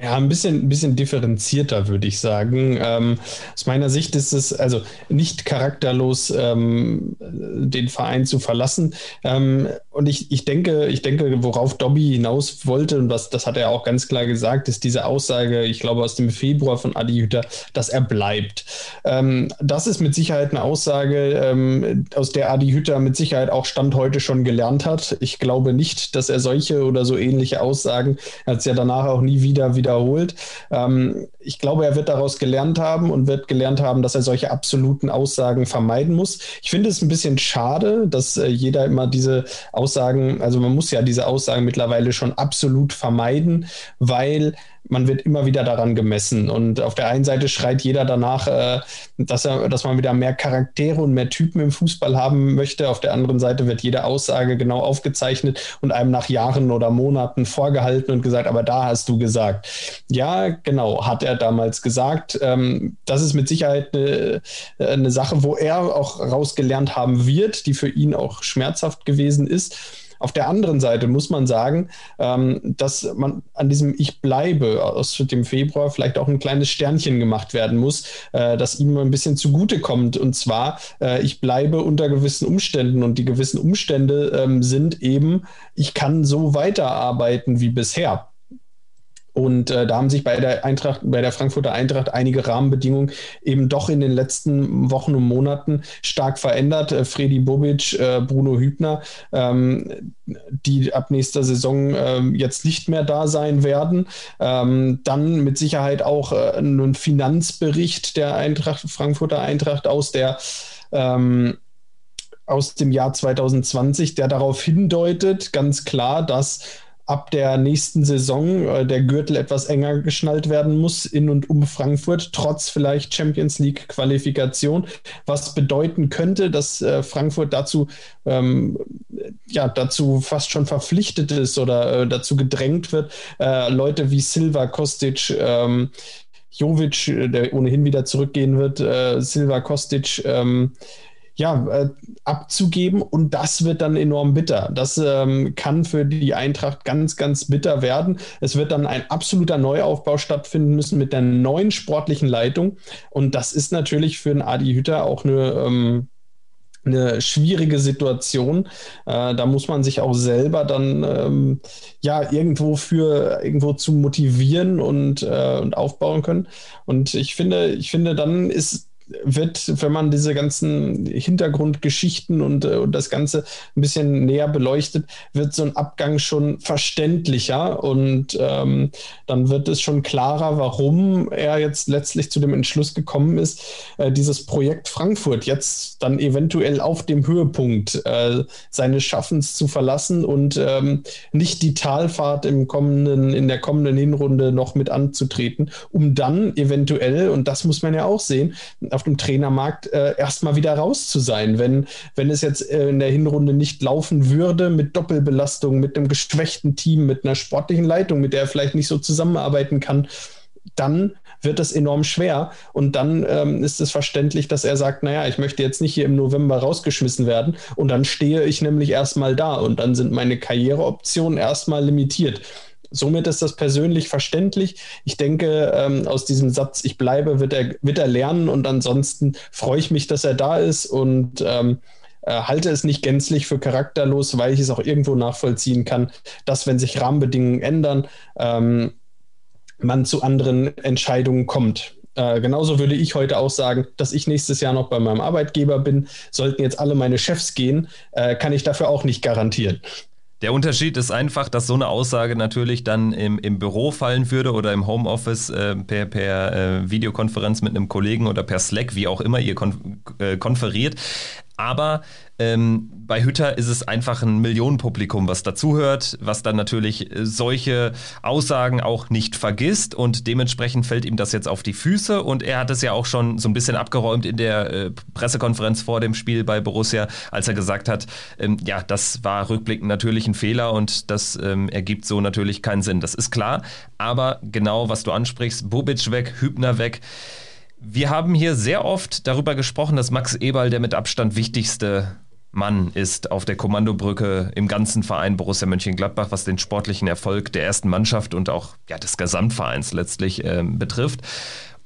Ja, ein bisschen, ein bisschen differenzierter, würde ich sagen. Ähm, aus meiner Sicht ist es also nicht charakterlos, ähm, den Verein zu verlassen. Ähm, und ich, ich denke, ich denke, worauf Dobby hinaus wollte, und das, das hat er auch ganz klar gesagt, ist diese Aussage, ich glaube, aus dem Februar von Adi Hütter, dass er bleibt. Ähm, das ist mit Sicherheit eine Aussage, ähm, aus der Adi Hütter mit Sicherheit auch Stand heute schon gelernt hat. Ich glaube nicht, dass er solche oder so ähnliche Aussagen, er hat es ja danach auch nie wieder wieder wiederholt. Ähm, ich glaube, er wird daraus gelernt haben und wird gelernt haben, dass er solche absoluten Aussagen vermeiden muss. Ich finde es ein bisschen schade, dass äh, jeder immer diese Aussagen, also man muss ja diese Aussagen mittlerweile schon absolut vermeiden, weil man wird immer wieder daran gemessen. Und auf der einen Seite schreit jeder danach, äh, dass, er, dass man wieder mehr Charaktere und mehr Typen im Fußball haben möchte. Auf der anderen Seite wird jede Aussage genau aufgezeichnet und einem nach Jahren oder Monaten vorgehalten und gesagt, aber da hast du gesagt. Ja, genau, hat er damals gesagt. Ähm, das ist mit Sicherheit eine, eine Sache, wo er auch rausgelernt haben wird, die für ihn auch schmerzhaft gewesen ist. Auf der anderen Seite muss man sagen, ähm, dass man an diesem Ich bleibe aus dem Februar vielleicht auch ein kleines Sternchen gemacht werden muss, äh, das ihm ein bisschen zugutekommt. Und zwar, äh, ich bleibe unter gewissen Umständen und die gewissen Umstände ähm, sind eben, ich kann so weiterarbeiten wie bisher. Und äh, da haben sich bei der Eintracht, bei der Frankfurter Eintracht einige Rahmenbedingungen eben doch in den letzten Wochen und Monaten stark verändert. Äh, Fredi Bobic, äh, Bruno Hübner, ähm, die ab nächster Saison äh, jetzt nicht mehr da sein werden. Ähm, dann mit Sicherheit auch äh, ein Finanzbericht der Eintracht, Frankfurter Eintracht aus der ähm, aus dem Jahr 2020, der darauf hindeutet, ganz klar, dass ab der nächsten Saison äh, der Gürtel etwas enger geschnallt werden muss in und um Frankfurt, trotz vielleicht Champions League Qualifikation, was bedeuten könnte, dass äh, Frankfurt dazu, ähm, ja, dazu fast schon verpflichtet ist oder äh, dazu gedrängt wird, äh, Leute wie Silva, Kostic, ähm, Jovic, äh, der ohnehin wieder zurückgehen wird, äh, Silva, Kostic, ähm, ja, äh, abzugeben und das wird dann enorm bitter. Das ähm, kann für die Eintracht ganz, ganz bitter werden. Es wird dann ein absoluter Neuaufbau stattfinden müssen mit der neuen sportlichen Leitung und das ist natürlich für den Adi Hütter auch eine ähm, eine schwierige Situation. Äh, da muss man sich auch selber dann ähm, ja irgendwo für irgendwo zu motivieren und, äh, und aufbauen können. Und ich finde, ich finde, dann ist wird, wenn man diese ganzen Hintergrundgeschichten und, äh, und das Ganze ein bisschen näher beleuchtet, wird so ein Abgang schon verständlicher und ähm, dann wird es schon klarer, warum er jetzt letztlich zu dem Entschluss gekommen ist, äh, dieses Projekt Frankfurt jetzt dann eventuell auf dem Höhepunkt äh, seines Schaffens zu verlassen und ähm, nicht die Talfahrt im kommenden, in der kommenden Hinrunde noch mit anzutreten, um dann eventuell, und das muss man ja auch sehen, auf dem Trainermarkt äh, erstmal wieder raus zu sein. Wenn, wenn es jetzt äh, in der Hinrunde nicht laufen würde mit Doppelbelastung, mit einem geschwächten Team, mit einer sportlichen Leitung, mit der er vielleicht nicht so zusammenarbeiten kann, dann wird es enorm schwer. Und dann ähm, ist es verständlich, dass er sagt, naja, ich möchte jetzt nicht hier im November rausgeschmissen werden. Und dann stehe ich nämlich erstmal da und dann sind meine Karriereoptionen erstmal limitiert. Somit ist das persönlich verständlich. Ich denke, ähm, aus diesem Satz, ich bleibe, wird er, wird er lernen und ansonsten freue ich mich, dass er da ist und ähm, äh, halte es nicht gänzlich für charakterlos, weil ich es auch irgendwo nachvollziehen kann, dass wenn sich Rahmenbedingungen ändern, ähm, man zu anderen Entscheidungen kommt. Äh, genauso würde ich heute auch sagen, dass ich nächstes Jahr noch bei meinem Arbeitgeber bin. Sollten jetzt alle meine Chefs gehen, äh, kann ich dafür auch nicht garantieren. Der Unterschied ist einfach, dass so eine Aussage natürlich dann im, im Büro fallen würde oder im Homeoffice äh, per, per äh, Videokonferenz mit einem Kollegen oder per Slack, wie auch immer ihr kon äh, konferiert. Aber ähm, bei Hütter ist es einfach ein Millionenpublikum, was dazuhört, was dann natürlich äh, solche Aussagen auch nicht vergisst und dementsprechend fällt ihm das jetzt auf die Füße und er hat es ja auch schon so ein bisschen abgeräumt in der äh, Pressekonferenz vor dem Spiel bei Borussia, als er gesagt hat, ähm, ja, das war rückblickend natürlich ein Fehler und das ähm, ergibt so natürlich keinen Sinn. Das ist klar, aber genau was du ansprichst, Bobic weg, Hübner weg. Wir haben hier sehr oft darüber gesprochen, dass Max Eberl der mit Abstand wichtigste Mann ist auf der Kommandobrücke im ganzen Verein Borussia Mönchengladbach, was den sportlichen Erfolg der ersten Mannschaft und auch ja, des Gesamtvereins letztlich äh, betrifft.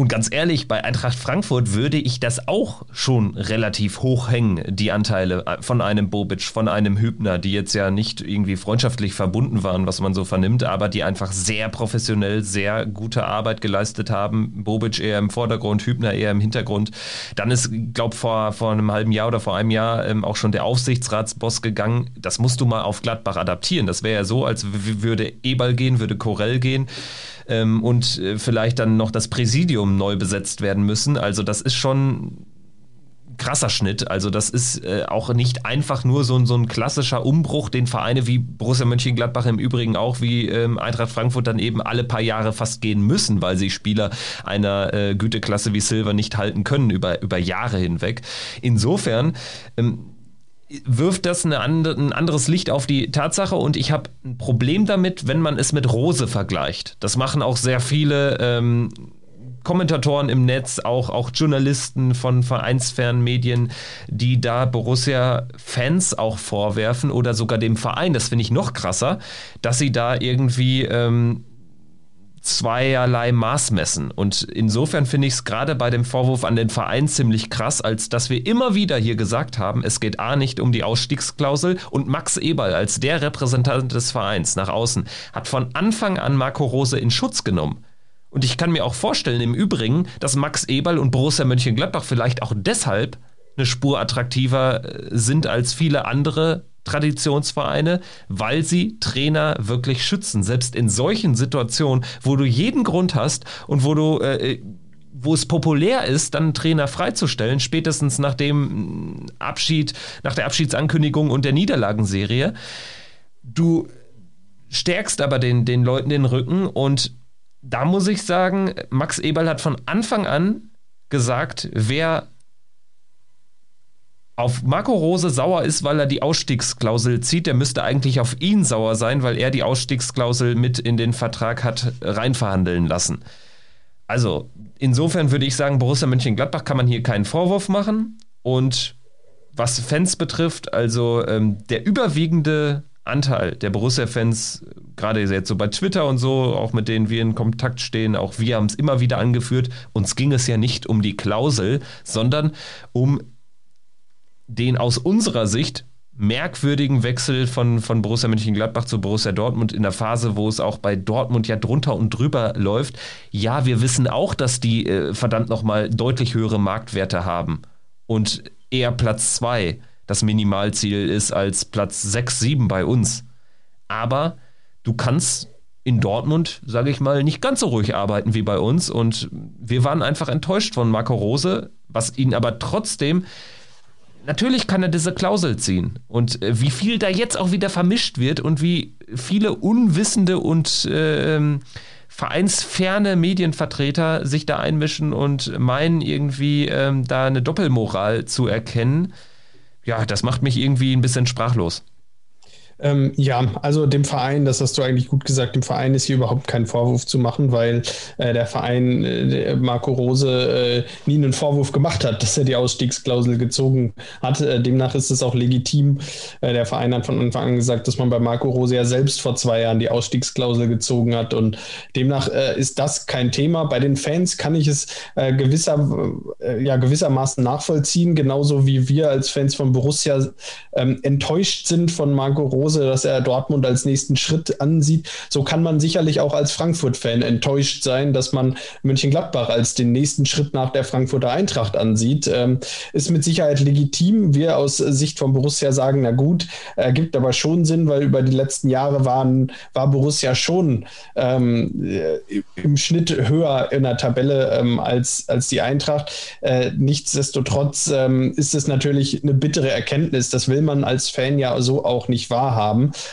Und ganz ehrlich, bei Eintracht Frankfurt würde ich das auch schon relativ hoch hängen, die Anteile äh, von einem Bobic, von einem Hübner, die jetzt ja nicht irgendwie freundschaftlich verbunden waren, was man so vernimmt, aber die einfach sehr professionell, sehr gute Arbeit geleistet haben. Bobic eher im Vordergrund, Hübner eher im Hintergrund. Dann ist, glaube vor, vor einem halben Jahr oder vor einem Jahr ähm, auch schon der Aufsichtsratsboss gegangen. Das musst du mal auf Gladbach adaptieren. Das wäre ja so, als würde Ebal gehen, würde Korell gehen ähm, und äh, vielleicht dann noch das Präsidium neu besetzt werden müssen. Also das ist schon krasser Schnitt. Also das ist äh, auch nicht einfach nur so, so ein klassischer Umbruch, den Vereine wie Borussia Mönchengladbach im Übrigen auch wie ähm, Eintracht Frankfurt dann eben alle paar Jahre fast gehen müssen, weil sie Spieler einer äh, Güteklasse wie Silver nicht halten können über, über Jahre hinweg. Insofern ähm, wirft das eine andre, ein anderes Licht auf die Tatsache und ich habe ein Problem damit, wenn man es mit Rose vergleicht. Das machen auch sehr viele ähm, Kommentatoren im Netz, auch, auch Journalisten von vereinsfernen Medien, die da Borussia-Fans auch vorwerfen oder sogar dem Verein, das finde ich noch krasser, dass sie da irgendwie ähm, zweierlei Maß messen. Und insofern finde ich es gerade bei dem Vorwurf an den Verein ziemlich krass, als dass wir immer wieder hier gesagt haben, es geht A nicht um die Ausstiegsklausel und Max Eberl als der Repräsentant des Vereins nach außen hat von Anfang an Marco Rose in Schutz genommen. Und ich kann mir auch vorstellen, im Übrigen, dass Max Eberl und Borussia Mönchengladbach vielleicht auch deshalb eine Spur attraktiver äh, sind als viele andere Traditionsvereine, weil sie Trainer wirklich schützen. Selbst in solchen Situationen, wo du jeden Grund hast und wo du äh, wo es populär ist, dann einen Trainer freizustellen, spätestens nach dem Abschied, nach der Abschiedsankündigung und der Niederlagenserie. Du stärkst aber den, den Leuten den Rücken und da muss ich sagen, Max Eberl hat von Anfang an gesagt, wer auf Marco Rose sauer ist, weil er die Ausstiegsklausel zieht, der müsste eigentlich auf ihn sauer sein, weil er die Ausstiegsklausel mit in den Vertrag hat reinverhandeln lassen. Also, insofern würde ich sagen, Borussia Mönchengladbach kann man hier keinen Vorwurf machen. Und was Fans betrifft, also ähm, der überwiegende Anteil der Borussia-Fans, gerade jetzt so bei Twitter und so, auch mit denen wir in Kontakt stehen, auch wir haben es immer wieder angeführt, uns ging es ja nicht um die Klausel, sondern um den aus unserer Sicht merkwürdigen Wechsel von, von Borussia Mönchengladbach zu Borussia Dortmund in der Phase, wo es auch bei Dortmund ja drunter und drüber läuft. Ja, wir wissen auch, dass die äh, verdammt nochmal deutlich höhere Marktwerte haben und eher Platz 2 das Minimalziel ist als Platz 6, 7 bei uns. Aber du kannst in Dortmund, sage ich mal, nicht ganz so ruhig arbeiten wie bei uns und wir waren einfach enttäuscht von Marco Rose, was ihn aber trotzdem Natürlich kann er diese Klausel ziehen. Und äh, wie viel da jetzt auch wieder vermischt wird und wie viele unwissende und äh, vereinsferne Medienvertreter sich da einmischen und meinen, irgendwie ähm, da eine Doppelmoral zu erkennen, ja, das macht mich irgendwie ein bisschen sprachlos. Ähm, ja, also dem Verein, das hast du eigentlich gut gesagt, dem Verein ist hier überhaupt kein Vorwurf zu machen, weil äh, der Verein äh, Marco Rose äh, nie einen Vorwurf gemacht hat, dass er die Ausstiegsklausel gezogen hat. Äh, demnach ist es auch legitim. Äh, der Verein hat von Anfang an gesagt, dass man bei Marco Rose ja selbst vor zwei Jahren die Ausstiegsklausel gezogen hat und demnach äh, ist das kein Thema. Bei den Fans kann ich es gewisser, ja, gewissermaßen nachvollziehen, genauso wie wir als Fans von Borussia ähm, enttäuscht sind von Marco Rose Rose, dass er Dortmund als nächsten Schritt ansieht. So kann man sicherlich auch als Frankfurt-Fan enttäuscht sein, dass man Mönchengladbach als den nächsten Schritt nach der Frankfurter Eintracht ansieht. Ähm, ist mit Sicherheit legitim. Wir aus Sicht von Borussia sagen, na gut, ergibt aber schon Sinn, weil über die letzten Jahre waren, war Borussia schon ähm, im Schnitt höher in der Tabelle ähm, als, als die Eintracht. Äh, nichtsdestotrotz ähm, ist es natürlich eine bittere Erkenntnis. Das will man als Fan ja so auch nicht wahrhaben.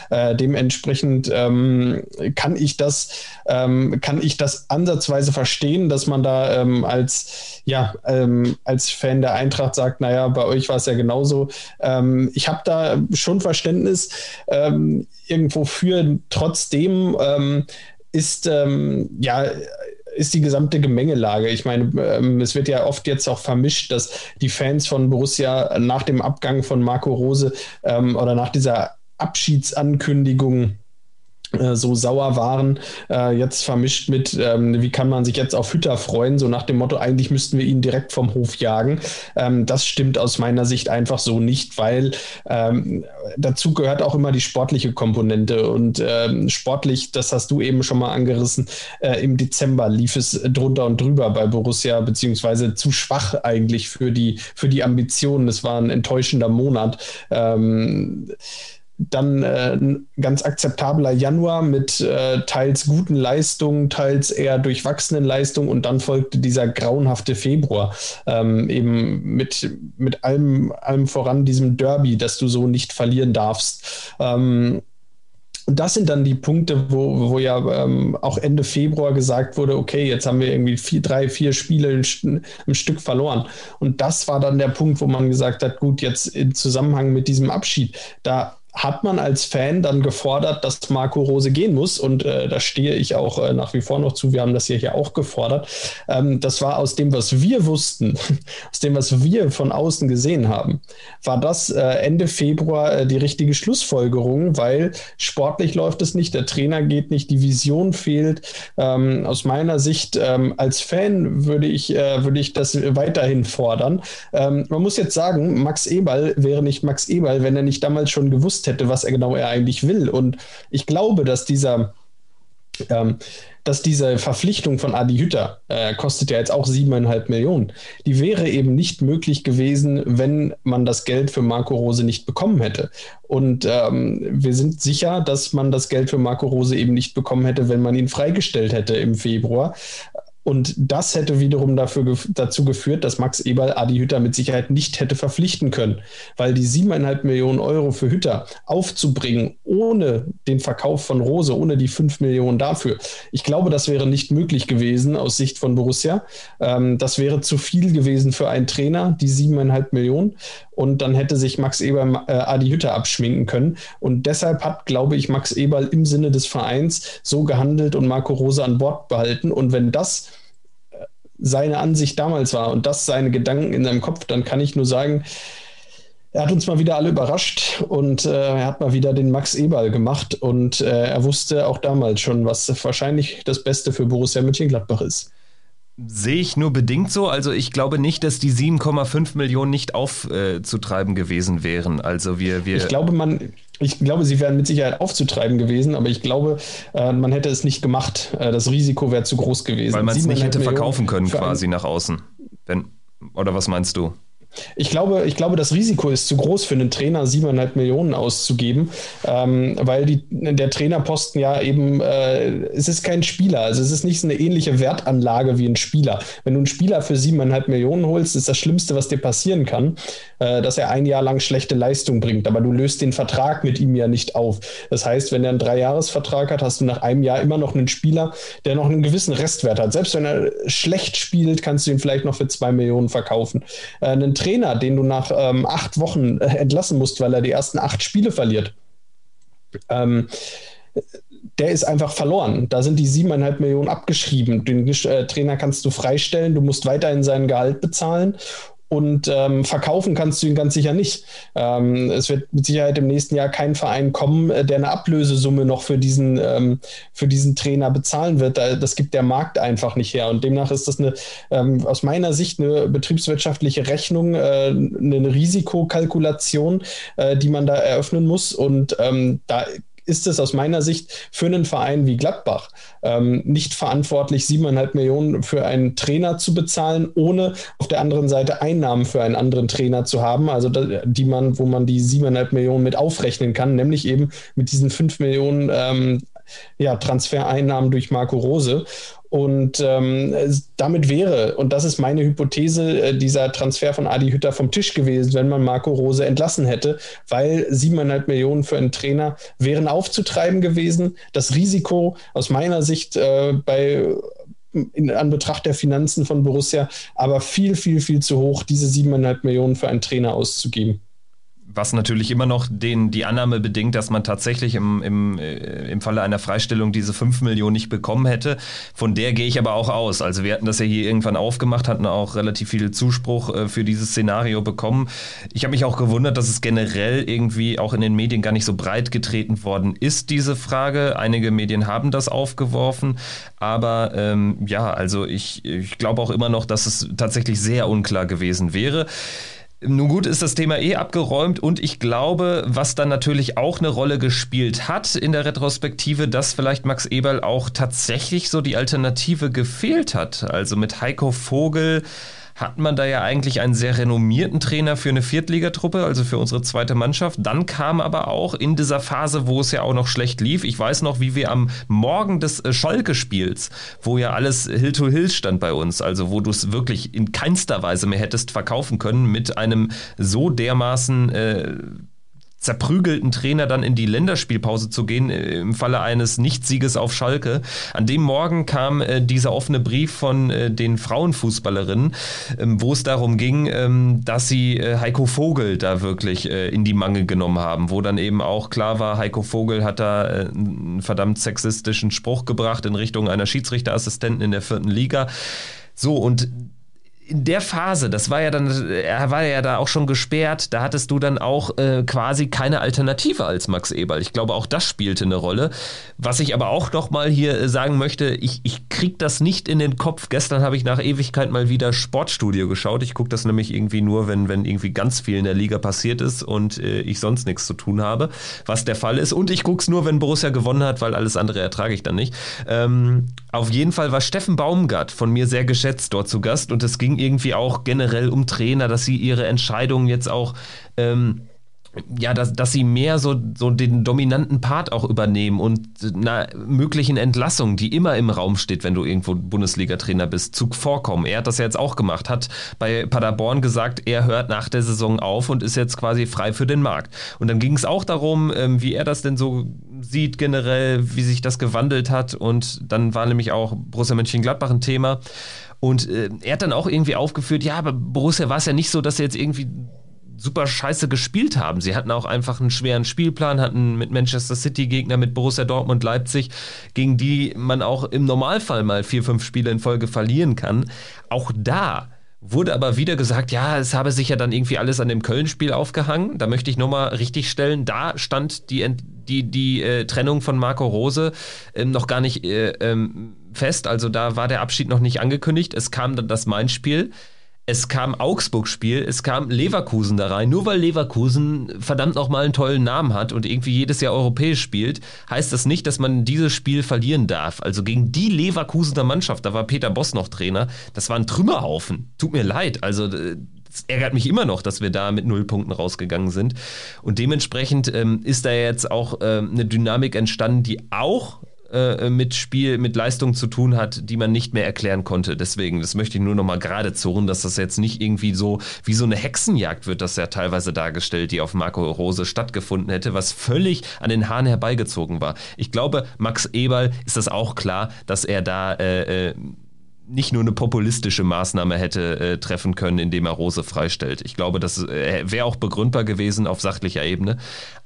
Äh, dementsprechend ähm, kann ich das, ähm, kann ich das ansatzweise verstehen, dass man da ähm, als, ja, ähm, als Fan der Eintracht sagt, naja, bei euch war es ja genauso. Ähm, ich habe da schon Verständnis irgendwo für. Trotzdem ist ja ist die gesamte Gemengelage. Ich meine, ähm, es wird ja oft jetzt auch vermischt, dass die Fans von Borussia nach dem Abgang von Marco Rose ähm, oder nach dieser Abschiedsankündigung äh, so sauer waren, äh, jetzt vermischt mit, ähm, wie kann man sich jetzt auf Hütter freuen, so nach dem Motto, eigentlich müssten wir ihn direkt vom Hof jagen. Ähm, das stimmt aus meiner Sicht einfach so nicht, weil ähm, dazu gehört auch immer die sportliche Komponente und ähm, sportlich, das hast du eben schon mal angerissen, äh, im Dezember lief es drunter und drüber bei Borussia, beziehungsweise zu schwach eigentlich für die, für die Ambitionen. Es war ein enttäuschender Monat. Ähm, dann äh, ein ganz akzeptabler Januar mit äh, teils guten Leistungen, teils eher durchwachsenen Leistungen und dann folgte dieser grauenhafte Februar, ähm, eben mit, mit allem, allem voran diesem Derby, das du so nicht verlieren darfst. Ähm, und das sind dann die Punkte, wo, wo ja ähm, auch Ende Februar gesagt wurde, okay, jetzt haben wir irgendwie vier, drei, vier Spiele im Stück verloren. Und das war dann der Punkt, wo man gesagt hat, gut, jetzt im Zusammenhang mit diesem Abschied, da hat man als Fan dann gefordert, dass Marco Rose gehen muss. Und äh, da stehe ich auch äh, nach wie vor noch zu. Wir haben das hier, hier auch gefordert. Ähm, das war aus dem, was wir wussten, aus dem, was wir von außen gesehen haben, war das äh, Ende Februar äh, die richtige Schlussfolgerung, weil sportlich läuft es nicht, der Trainer geht nicht, die Vision fehlt. Ähm, aus meiner Sicht ähm, als Fan würde ich, äh, würde ich das weiterhin fordern. Ähm, man muss jetzt sagen, Max Eberl wäre nicht Max Eberl, wenn er nicht damals schon gewusst hätte, was er genau er eigentlich will. Und ich glaube, dass dieser ähm, dass diese Verpflichtung von Adi Hütter, äh, kostet ja jetzt auch siebeneinhalb Millionen, die wäre eben nicht möglich gewesen, wenn man das Geld für Marco Rose nicht bekommen hätte. Und ähm, wir sind sicher, dass man das Geld für Marco Rose eben nicht bekommen hätte, wenn man ihn freigestellt hätte im Februar. Und das hätte wiederum dafür, dazu geführt, dass Max Eberl Adi Hütter mit Sicherheit nicht hätte verpflichten können, weil die siebeneinhalb Millionen Euro für Hütter aufzubringen, ohne den Verkauf von Rose, ohne die fünf Millionen dafür, ich glaube, das wäre nicht möglich gewesen aus Sicht von Borussia. Ähm, das wäre zu viel gewesen für einen Trainer, die siebeneinhalb Millionen. Und dann hätte sich Max Eberl äh, Adi Hütter abschminken können. Und deshalb hat, glaube ich, Max Eberl im Sinne des Vereins so gehandelt und Marco Rose an Bord behalten. Und wenn das seine Ansicht damals war und das seine Gedanken in seinem Kopf, dann kann ich nur sagen, er hat uns mal wieder alle überrascht und äh, er hat mal wieder den Max Eberl gemacht und äh, er wusste auch damals schon, was wahrscheinlich das Beste für Borussia Mönchengladbach ist. Sehe ich nur bedingt so. Also ich glaube nicht, dass die 7,5 Millionen nicht aufzutreiben äh, gewesen wären. Also wir, wir. Ich glaube, man, ich glaube, sie wären mit Sicherheit aufzutreiben gewesen, aber ich glaube, äh, man hätte es nicht gemacht. Äh, das Risiko wäre zu groß gewesen. Weil man es nicht hätte verkaufen können, quasi nach außen. Wenn, oder was meinst du? Ich glaube, ich glaube, das Risiko ist zu groß für einen Trainer, siebeneinhalb Millionen auszugeben, ähm, weil die, der Trainerposten ja eben, äh, es ist kein Spieler, also es ist nicht so eine ähnliche Wertanlage wie ein Spieler. Wenn du einen Spieler für siebeneinhalb Millionen holst, ist das Schlimmste, was dir passieren kann, äh, dass er ein Jahr lang schlechte Leistung bringt, aber du löst den Vertrag mit ihm ja nicht auf. Das heißt, wenn er einen Dreijahresvertrag hat, hast du nach einem Jahr immer noch einen Spieler, der noch einen gewissen Restwert hat. Selbst wenn er schlecht spielt, kannst du ihn vielleicht noch für zwei Millionen verkaufen. Äh, einen Trainer, den du nach ähm, acht Wochen äh, entlassen musst, weil er die ersten acht Spiele verliert, ähm, der ist einfach verloren. Da sind die siebeneinhalb Millionen abgeschrieben. Den äh, Trainer kannst du freistellen, du musst weiterhin sein Gehalt bezahlen und ähm, verkaufen kannst du ihn ganz sicher nicht. Ähm, es wird mit Sicherheit im nächsten Jahr kein Verein kommen, äh, der eine Ablösesumme noch für diesen, ähm, für diesen Trainer bezahlen wird. Das gibt der Markt einfach nicht her. Und demnach ist das eine, ähm, aus meiner Sicht eine betriebswirtschaftliche Rechnung, äh, eine Risikokalkulation, äh, die man da eröffnen muss. Und ähm, da ist es aus meiner Sicht für einen Verein wie Gladbach ähm, nicht verantwortlich, siebeneinhalb Millionen für einen Trainer zu bezahlen, ohne auf der anderen Seite Einnahmen für einen anderen Trainer zu haben, also die man, wo man die siebeneinhalb Millionen mit aufrechnen kann, nämlich eben mit diesen fünf Millionen ähm, ja, Transfereinnahmen durch Marco Rose. Und ähm, damit wäre, und das ist meine Hypothese, äh, dieser Transfer von Adi Hütter vom Tisch gewesen, wenn man Marco Rose entlassen hätte, weil siebeneinhalb Millionen für einen Trainer wären aufzutreiben gewesen. Das Risiko aus meiner Sicht äh, bei in Anbetracht der Finanzen von Borussia aber viel, viel, viel zu hoch, diese siebeneinhalb Millionen für einen Trainer auszugeben was natürlich immer noch den, die Annahme bedingt, dass man tatsächlich im, im, äh, im Falle einer Freistellung diese 5 Millionen nicht bekommen hätte. Von der gehe ich aber auch aus. Also wir hatten das ja hier irgendwann aufgemacht, hatten auch relativ viel Zuspruch äh, für dieses Szenario bekommen. Ich habe mich auch gewundert, dass es generell irgendwie auch in den Medien gar nicht so breit getreten worden ist, diese Frage. Einige Medien haben das aufgeworfen, aber ähm, ja, also ich, ich glaube auch immer noch, dass es tatsächlich sehr unklar gewesen wäre. Nun gut, ist das Thema eh abgeräumt und ich glaube, was dann natürlich auch eine Rolle gespielt hat in der Retrospektive, dass vielleicht Max Eberl auch tatsächlich so die Alternative gefehlt hat. Also mit Heiko Vogel hat man da ja eigentlich einen sehr renommierten Trainer für eine Viertligatruppe, also für unsere zweite Mannschaft. Dann kam aber auch in dieser Phase, wo es ja auch noch schlecht lief, ich weiß noch, wie wir am Morgen des äh, Schalke-Spiels, wo ja alles Hill to Hill stand bei uns, also wo du es wirklich in keinster Weise mehr hättest verkaufen können mit einem so dermaßen äh, zerprügelten Trainer dann in die Länderspielpause zu gehen, äh, im Falle eines Nichtsieges auf Schalke. An dem Morgen kam äh, dieser offene Brief von äh, den Frauenfußballerinnen, ähm, wo es darum ging, ähm, dass sie äh, Heiko Vogel da wirklich äh, in die Mangel genommen haben, wo dann eben auch klar war, Heiko Vogel hat da äh, einen verdammt sexistischen Spruch gebracht in Richtung einer Schiedsrichterassistentin in der vierten Liga. So, und in der Phase, das war ja dann, er war ja da auch schon gesperrt, da hattest du dann auch äh, quasi keine Alternative als Max Eberl. Ich glaube, auch das spielte eine Rolle. Was ich aber auch noch mal hier äh, sagen möchte, ich, ich krieg das nicht in den Kopf. Gestern habe ich nach Ewigkeit mal wieder Sportstudio geschaut. Ich gucke das nämlich irgendwie nur, wenn, wenn irgendwie ganz viel in der Liga passiert ist und äh, ich sonst nichts zu tun habe, was der Fall ist. Und ich gucke es nur, wenn Borussia gewonnen hat, weil alles andere ertrage ich dann nicht. Ähm, auf jeden Fall war Steffen Baumgart von mir sehr geschätzt dort zu Gast und es ging irgendwie auch generell um Trainer, dass sie ihre Entscheidungen jetzt auch ähm, ja, dass, dass sie mehr so, so den dominanten Part auch übernehmen und einer möglichen Entlassung, die immer im Raum steht, wenn du irgendwo Bundesliga-Trainer bist, Zug vorkommen. Er hat das ja jetzt auch gemacht, hat bei Paderborn gesagt, er hört nach der Saison auf und ist jetzt quasi frei für den Markt. Und dann ging es auch darum, ähm, wie er das denn so sieht generell, wie sich das gewandelt hat und dann war nämlich auch Borussia Mönchengladbach ein Thema. Und äh, er hat dann auch irgendwie aufgeführt, ja, aber Borussia war es ja nicht so, dass er jetzt irgendwie super scheiße gespielt haben. Sie hatten auch einfach einen schweren Spielplan, hatten mit Manchester City Gegner, mit Borussia Dortmund, Leipzig, gegen die man auch im Normalfall mal vier, fünf Spiele in Folge verlieren kann. Auch da wurde aber wieder gesagt, ja, es habe sich ja dann irgendwie alles an dem Köln-Spiel aufgehangen. Da möchte ich nochmal richtig stellen, da stand die, die, die äh, Trennung von Marco Rose ähm, noch gar nicht äh, ähm, fest. Also da war der Abschied noch nicht angekündigt. Es kam dann das Main-Spiel. Es kam Augsburg-Spiel, es kam Leverkusen da rein. Nur weil Leverkusen verdammt nochmal einen tollen Namen hat und irgendwie jedes Jahr europäisch spielt, heißt das nicht, dass man dieses Spiel verlieren darf. Also gegen die Leverkusener Mannschaft, da war Peter Boss noch Trainer, das war ein Trümmerhaufen. Tut mir leid. Also es ärgert mich immer noch, dass wir da mit null Punkten rausgegangen sind. Und dementsprechend ähm, ist da jetzt auch ähm, eine Dynamik entstanden, die auch äh, mit Spiel, mit Leistung zu tun hat, die man nicht mehr erklären konnte. Deswegen, das möchte ich nur noch mal gerade zurren, dass das jetzt nicht irgendwie so wie so eine Hexenjagd wird, das ja teilweise dargestellt, die auf Marco Rose stattgefunden hätte, was völlig an den Haaren herbeigezogen war. Ich glaube, Max Eberl ist das auch klar, dass er da äh, äh, nicht nur eine populistische Maßnahme hätte äh, treffen können, indem er Rose freistellt. Ich glaube, das äh, wäre auch begründbar gewesen auf sachlicher Ebene.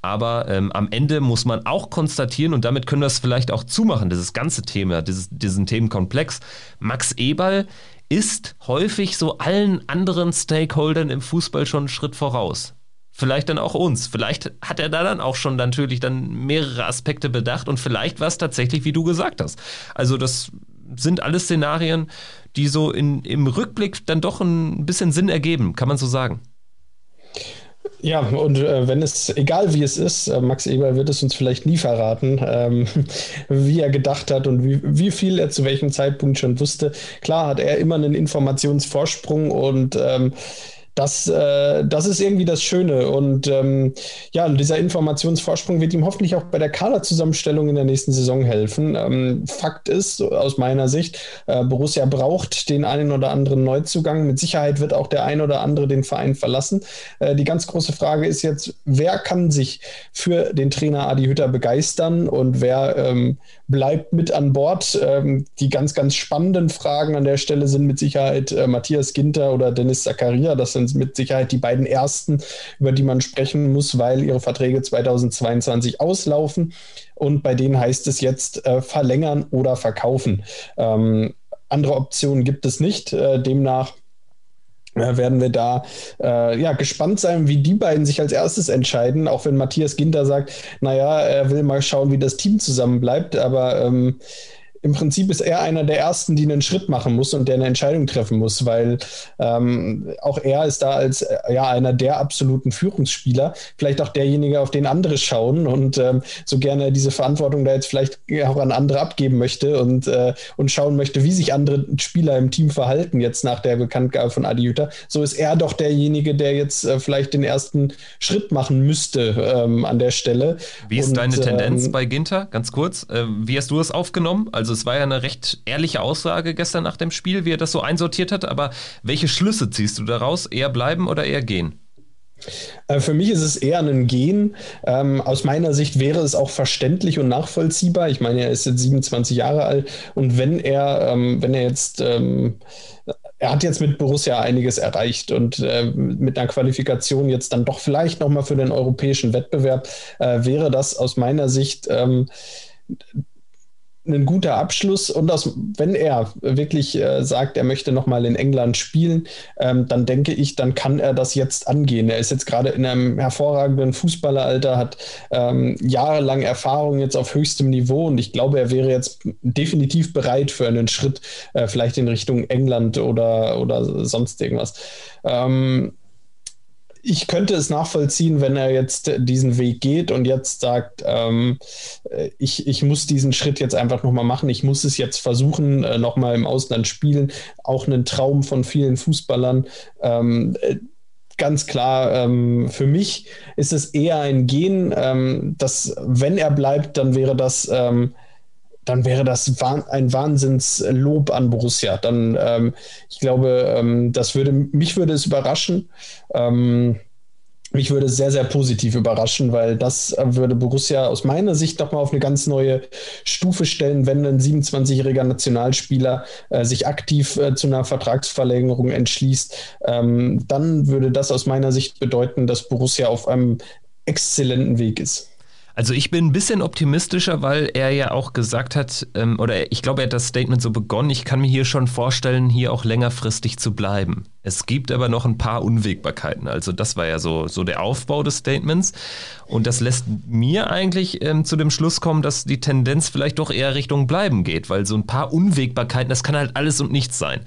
Aber ähm, am Ende muss man auch konstatieren, und damit können wir es vielleicht auch zumachen, dieses ganze Thema, dieses, diesen Themenkomplex. Max Eberl ist häufig so allen anderen Stakeholdern im Fußball schon einen Schritt voraus. Vielleicht dann auch uns. Vielleicht hat er da dann auch schon natürlich dann mehrere Aspekte bedacht und vielleicht war es tatsächlich, wie du gesagt hast. Also das sind alles Szenarien, die so in, im Rückblick dann doch ein bisschen Sinn ergeben, kann man so sagen. Ja, und äh, wenn es, egal wie es ist, äh, Max Eber wird es uns vielleicht nie verraten, ähm, wie er gedacht hat und wie, wie viel er zu welchem Zeitpunkt schon wusste. Klar hat er immer einen Informationsvorsprung und ähm, das, äh, das ist irgendwie das Schöne. Und ähm, ja, dieser Informationsvorsprung wird ihm hoffentlich auch bei der Kaderzusammenstellung in der nächsten Saison helfen. Ähm, Fakt ist, aus meiner Sicht, äh, Borussia braucht den einen oder anderen Neuzugang. Mit Sicherheit wird auch der ein oder andere den Verein verlassen. Äh, die ganz große Frage ist jetzt, wer kann sich für den Trainer Adi Hütter begeistern und wer ähm, bleibt mit an Bord? Ähm, die ganz, ganz spannenden Fragen an der Stelle sind mit Sicherheit äh, Matthias Ginter oder Dennis Zakaria. Das sind sind mit Sicherheit die beiden ersten, über die man sprechen muss, weil ihre Verträge 2022 auslaufen. Und bei denen heißt es jetzt äh, verlängern oder verkaufen. Ähm, andere Optionen gibt es nicht. Äh, demnach äh, werden wir da äh, ja, gespannt sein, wie die beiden sich als erstes entscheiden, auch wenn Matthias Ginter sagt, naja, er will mal schauen, wie das Team zusammenbleibt, aber ähm, im Prinzip ist er einer der ersten, die einen Schritt machen muss und der eine Entscheidung treffen muss, weil ähm, auch er ist da als äh, ja einer der absoluten Führungsspieler, vielleicht auch derjenige, auf den andere schauen und ähm, so gerne diese Verantwortung da jetzt vielleicht auch an andere abgeben möchte und, äh, und schauen möchte, wie sich andere Spieler im Team verhalten jetzt nach der Bekanntgabe von Adi Hütter. So ist er doch derjenige, der jetzt äh, vielleicht den ersten Schritt machen müsste ähm, an der Stelle. Wie ist und, deine Tendenz ähm, bei Ginter? Ganz kurz. Äh, wie hast du es aufgenommen? Also also es war ja eine recht ehrliche Aussage gestern nach dem Spiel, wie er das so einsortiert hat. Aber welche Schlüsse ziehst du daraus? Eher bleiben oder eher gehen? Äh, für mich ist es eher ein Gehen. Ähm, aus meiner Sicht wäre es auch verständlich und nachvollziehbar. Ich meine, er ist jetzt 27 Jahre alt und wenn er, ähm, wenn er jetzt, ähm, er hat jetzt mit Borussia einiges erreicht und äh, mit einer Qualifikation jetzt dann doch vielleicht nochmal für den europäischen Wettbewerb, äh, wäre das aus meiner Sicht ähm, ein guter Abschluss und aus, wenn er wirklich äh, sagt, er möchte nochmal in England spielen, ähm, dann denke ich, dann kann er das jetzt angehen. Er ist jetzt gerade in einem hervorragenden Fußballeralter, hat ähm, jahrelang Erfahrung jetzt auf höchstem Niveau und ich glaube, er wäre jetzt definitiv bereit für einen Schritt, äh, vielleicht in Richtung England oder, oder sonst irgendwas. Ähm, ich könnte es nachvollziehen, wenn er jetzt diesen Weg geht und jetzt sagt, ähm, äh, ich, ich muss diesen Schritt jetzt einfach nochmal machen, ich muss es jetzt versuchen, äh, nochmal im Ausland spielen. Auch ein Traum von vielen Fußballern. Ähm, äh, ganz klar, ähm, für mich ist es eher ein Gehen, ähm, dass wenn er bleibt, dann wäre das ähm, dann wäre das ein Wahnsinnslob an Borussia. Dann, ähm, ich glaube, ähm, das würde, mich würde es überraschen. Ähm, mich würde sehr, sehr positiv überraschen, weil das würde Borussia aus meiner Sicht doch mal auf eine ganz neue Stufe stellen, wenn ein 27-jähriger Nationalspieler äh, sich aktiv äh, zu einer Vertragsverlängerung entschließt. Ähm, dann würde das aus meiner Sicht bedeuten, dass Borussia auf einem exzellenten Weg ist. Also ich bin ein bisschen optimistischer, weil er ja auch gesagt hat, ähm, oder ich glaube, er hat das Statement so begonnen, ich kann mir hier schon vorstellen, hier auch längerfristig zu bleiben. Es gibt aber noch ein paar Unwägbarkeiten. Also das war ja so, so der Aufbau des Statements. Und das lässt mir eigentlich ähm, zu dem Schluss kommen, dass die Tendenz vielleicht doch eher Richtung Bleiben geht, weil so ein paar Unwägbarkeiten, das kann halt alles und nichts sein.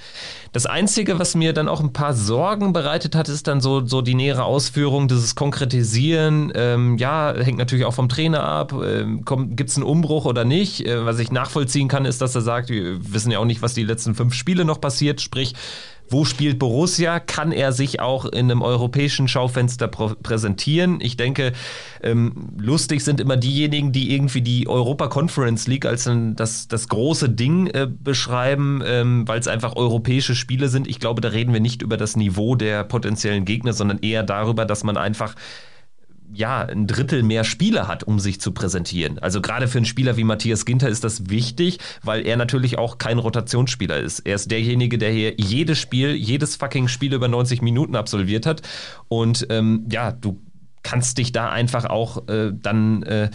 Das Einzige, was mir dann auch ein paar Sorgen bereitet hat, ist dann so, so die nähere Ausführung, dieses Konkretisieren. Ähm, ja, hängt natürlich auch vom Trainer ab. Ähm, Gibt es einen Umbruch oder nicht? Äh, was ich nachvollziehen kann, ist, dass er sagt, wir wissen ja auch nicht, was die letzten fünf Spiele noch passiert. Sprich, wo spielt Borussia? Kann er sich auch in einem europäischen Schaufenster präsentieren? Ich denke, ähm, lustig sind immer diejenigen, die irgendwie die Europa Conference League als ein, das, das große Ding äh, beschreiben, ähm, weil es einfach europäische Spiele sind. Ich glaube, da reden wir nicht über das Niveau der potenziellen Gegner, sondern eher darüber, dass man einfach ja, ein Drittel mehr Spieler hat, um sich zu präsentieren. Also gerade für einen Spieler wie Matthias Ginter ist das wichtig, weil er natürlich auch kein Rotationsspieler ist. Er ist derjenige, der hier jedes Spiel, jedes fucking Spiel über 90 Minuten absolviert hat. Und ähm, ja, du kannst dich da einfach auch äh, dann äh,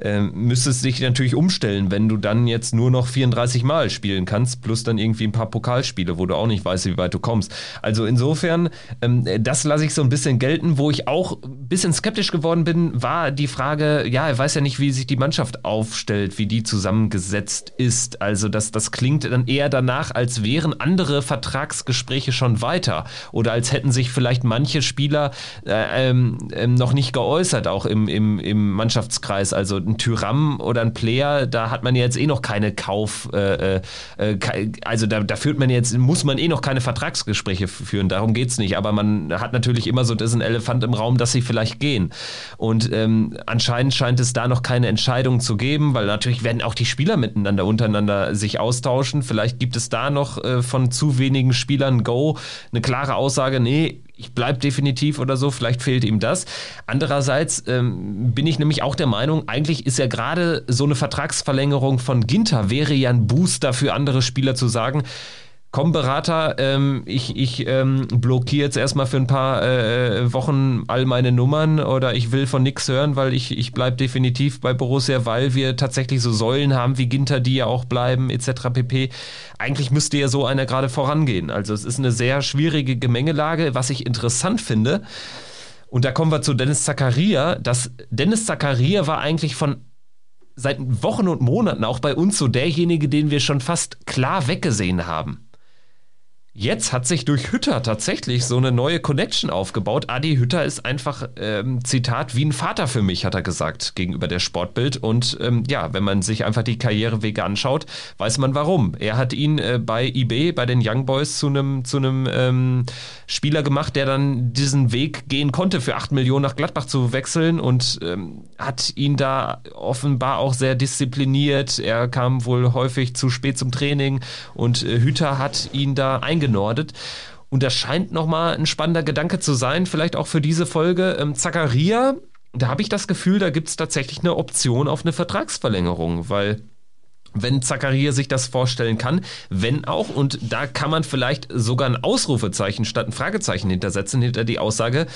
äh, müsstest dich natürlich umstellen, wenn du dann jetzt nur noch 34 Mal spielen kannst, plus dann irgendwie ein paar Pokalspiele, wo du auch nicht weißt, wie weit du kommst. Also insofern, ähm, das lasse ich so ein bisschen gelten. Wo ich auch ein bisschen skeptisch geworden bin, war die Frage, ja, er weiß ja nicht, wie sich die Mannschaft aufstellt, wie die zusammengesetzt ist. Also das, das klingt dann eher danach, als wären andere Vertragsgespräche schon weiter oder als hätten sich vielleicht manche Spieler äh, ähm, ähm noch noch nicht geäußert, auch im, im, im Mannschaftskreis. Also ein Tyram oder ein Player, da hat man jetzt eh noch keine Kauf, äh, äh, äh also da, da führt man jetzt, muss man eh noch keine Vertragsgespräche führen, darum geht es nicht. Aber man hat natürlich immer so diesen Elefant im Raum, dass sie vielleicht gehen. Und ähm, anscheinend scheint es da noch keine Entscheidung zu geben, weil natürlich werden auch die Spieler miteinander untereinander sich austauschen. Vielleicht gibt es da noch äh, von zu wenigen Spielern Go eine klare Aussage, nee, ich bleibe definitiv oder so, vielleicht fehlt ihm das. Andererseits ähm, bin ich nämlich auch der Meinung, eigentlich ist ja gerade so eine Vertragsverlängerung von Ginter wäre ja ein Booster für andere Spieler zu sagen, komm Berater, ähm, ich, ich ähm, blockiere jetzt erstmal für ein paar äh, Wochen all meine Nummern oder ich will von nichts hören, weil ich, ich bleibe definitiv bei Borussia, weil wir tatsächlich so Säulen haben wie Ginter, die ja auch bleiben, etc. pp. Eigentlich müsste ja so einer gerade vorangehen. Also es ist eine sehr schwierige Gemengelage, was ich interessant finde. Und da kommen wir zu Dennis Zakaria. Das Dennis Zakaria war eigentlich von seit Wochen und Monaten auch bei uns so derjenige, den wir schon fast klar weggesehen haben. Jetzt hat sich durch Hütter tatsächlich so eine neue Connection aufgebaut. Adi Hütter ist einfach, ähm, Zitat, wie ein Vater für mich, hat er gesagt, gegenüber der Sportbild. Und ähm, ja, wenn man sich einfach die Karrierewege anschaut, weiß man warum. Er hat ihn äh, bei eBay, bei den Young Boys, zu einem zu ähm, Spieler gemacht, der dann diesen Weg gehen konnte, für 8 Millionen nach Gladbach zu wechseln und ähm, hat ihn da offenbar auch sehr diszipliniert. Er kam wohl häufig zu spät zum Training und äh, Hütter hat ihn da eingestellt eingenordet. Und das scheint nochmal ein spannender Gedanke zu sein, vielleicht auch für diese Folge. Ähm, Zacharia, da habe ich das Gefühl, da gibt es tatsächlich eine Option auf eine Vertragsverlängerung, weil wenn Zacharia sich das vorstellen kann, wenn auch, und da kann man vielleicht sogar ein Ausrufezeichen statt ein Fragezeichen hintersetzen, hinter die Aussage,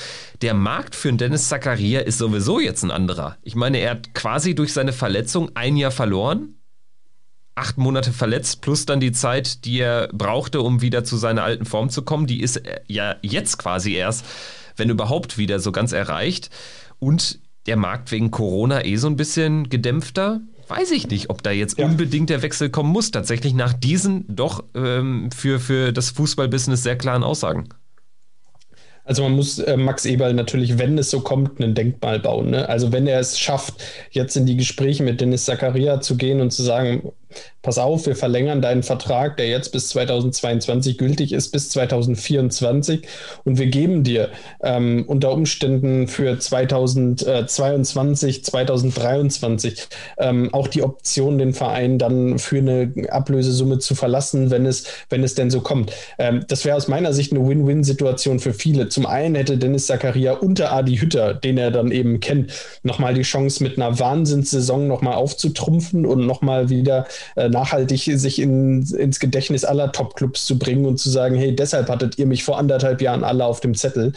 der Markt für Dennis Zacharia ist sowieso jetzt ein anderer. Ich meine, er hat quasi durch seine Verletzung ein Jahr verloren, acht Monate verletzt, plus dann die Zeit, die er brauchte, um wieder zu seiner alten Form zu kommen. Die ist äh, ja jetzt quasi erst, wenn überhaupt, wieder so ganz erreicht. Und der Markt wegen Corona eh so ein bisschen gedämpfter. Weiß ich nicht, ob da jetzt ja. unbedingt der Wechsel kommen muss, tatsächlich nach diesen doch ähm, für, für das Fußballbusiness sehr klaren Aussagen. Also man muss äh, Max Eberl natürlich, wenn es so kommt, ein Denkmal bauen. Ne? Also wenn er es schafft, jetzt in die Gespräche mit Dennis Zakaria zu gehen und zu sagen, pass auf, wir verlängern deinen Vertrag, der jetzt bis 2022 gültig ist, bis 2024 und wir geben dir ähm, unter Umständen für 2022, 2023 ähm, auch die Option, den Verein dann für eine Ablösesumme zu verlassen, wenn es, wenn es denn so kommt. Ähm, das wäre aus meiner Sicht eine Win-Win-Situation für viele. Zum einen hätte Dennis Zakaria unter Adi Hütter, den er dann eben kennt, nochmal die Chance mit einer Wahnsinnssaison nochmal aufzutrumpfen und nochmal wieder äh, nachhaltig sich in, ins Gedächtnis aller Top-Clubs zu bringen und zu sagen, hey, deshalb hattet ihr mich vor anderthalb Jahren alle auf dem Zettel.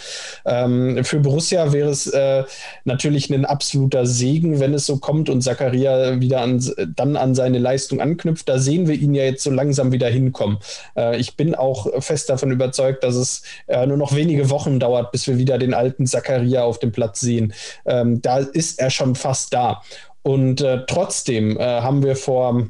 Ähm, für Borussia wäre es äh, natürlich ein absoluter Segen, wenn es so kommt und Zakaria wieder an, dann an seine Leistung anknüpft. Da sehen wir ihn ja jetzt so langsam wieder hinkommen. Äh, ich bin auch fest davon überzeugt, dass es äh, nur noch wenige Wochen dauert, bis wir wieder den alten Zakaria auf dem Platz sehen. Ähm, da ist er schon fast da. Und äh, trotzdem äh, haben wir vor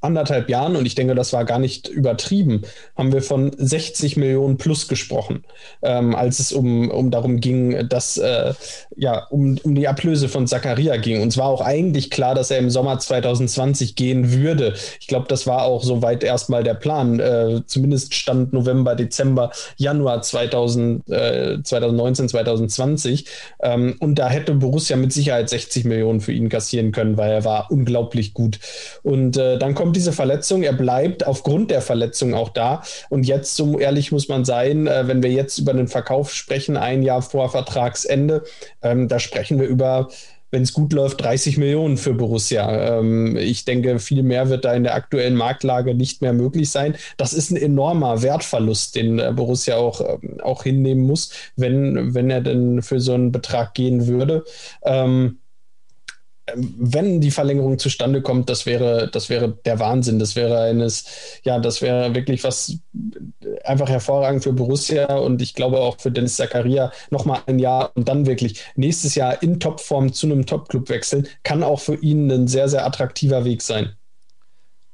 anderthalb Jahren, und ich denke, das war gar nicht übertrieben, haben wir von 60 Millionen plus gesprochen, ähm, als es um, um darum ging, dass äh, ja, um, um die Ablöse von Zakaria ging. Und es war auch eigentlich klar, dass er im Sommer 2020 gehen würde. Ich glaube, das war auch soweit erstmal der Plan. Äh, zumindest stand November, Dezember, Januar 2000, äh, 2019, 2020. Ähm, und da hätte Borussia mit Sicherheit 60 Millionen für ihn kassieren können, weil er war unglaublich gut. Und äh, dann dann kommt diese Verletzung, er bleibt aufgrund der Verletzung auch da. Und jetzt, so ehrlich muss man sein, äh, wenn wir jetzt über den Verkauf sprechen, ein Jahr vor Vertragsende, ähm, da sprechen wir über wenn es gut läuft, 30 Millionen für Borussia. Ähm, ich denke, viel mehr wird da in der aktuellen Marktlage nicht mehr möglich sein. Das ist ein enormer Wertverlust, den äh, Borussia auch, äh, auch hinnehmen muss, wenn, wenn er denn für so einen Betrag gehen würde. Ähm, wenn die Verlängerung zustande kommt, das wäre, das wäre der Wahnsinn. Das wäre eines, ja, das wäre wirklich was einfach hervorragend für Borussia und ich glaube auch für Dennis Zakaria nochmal ein Jahr und dann wirklich nächstes Jahr in Topform zu einem Topclub wechseln, kann auch für ihn ein sehr, sehr attraktiver Weg sein.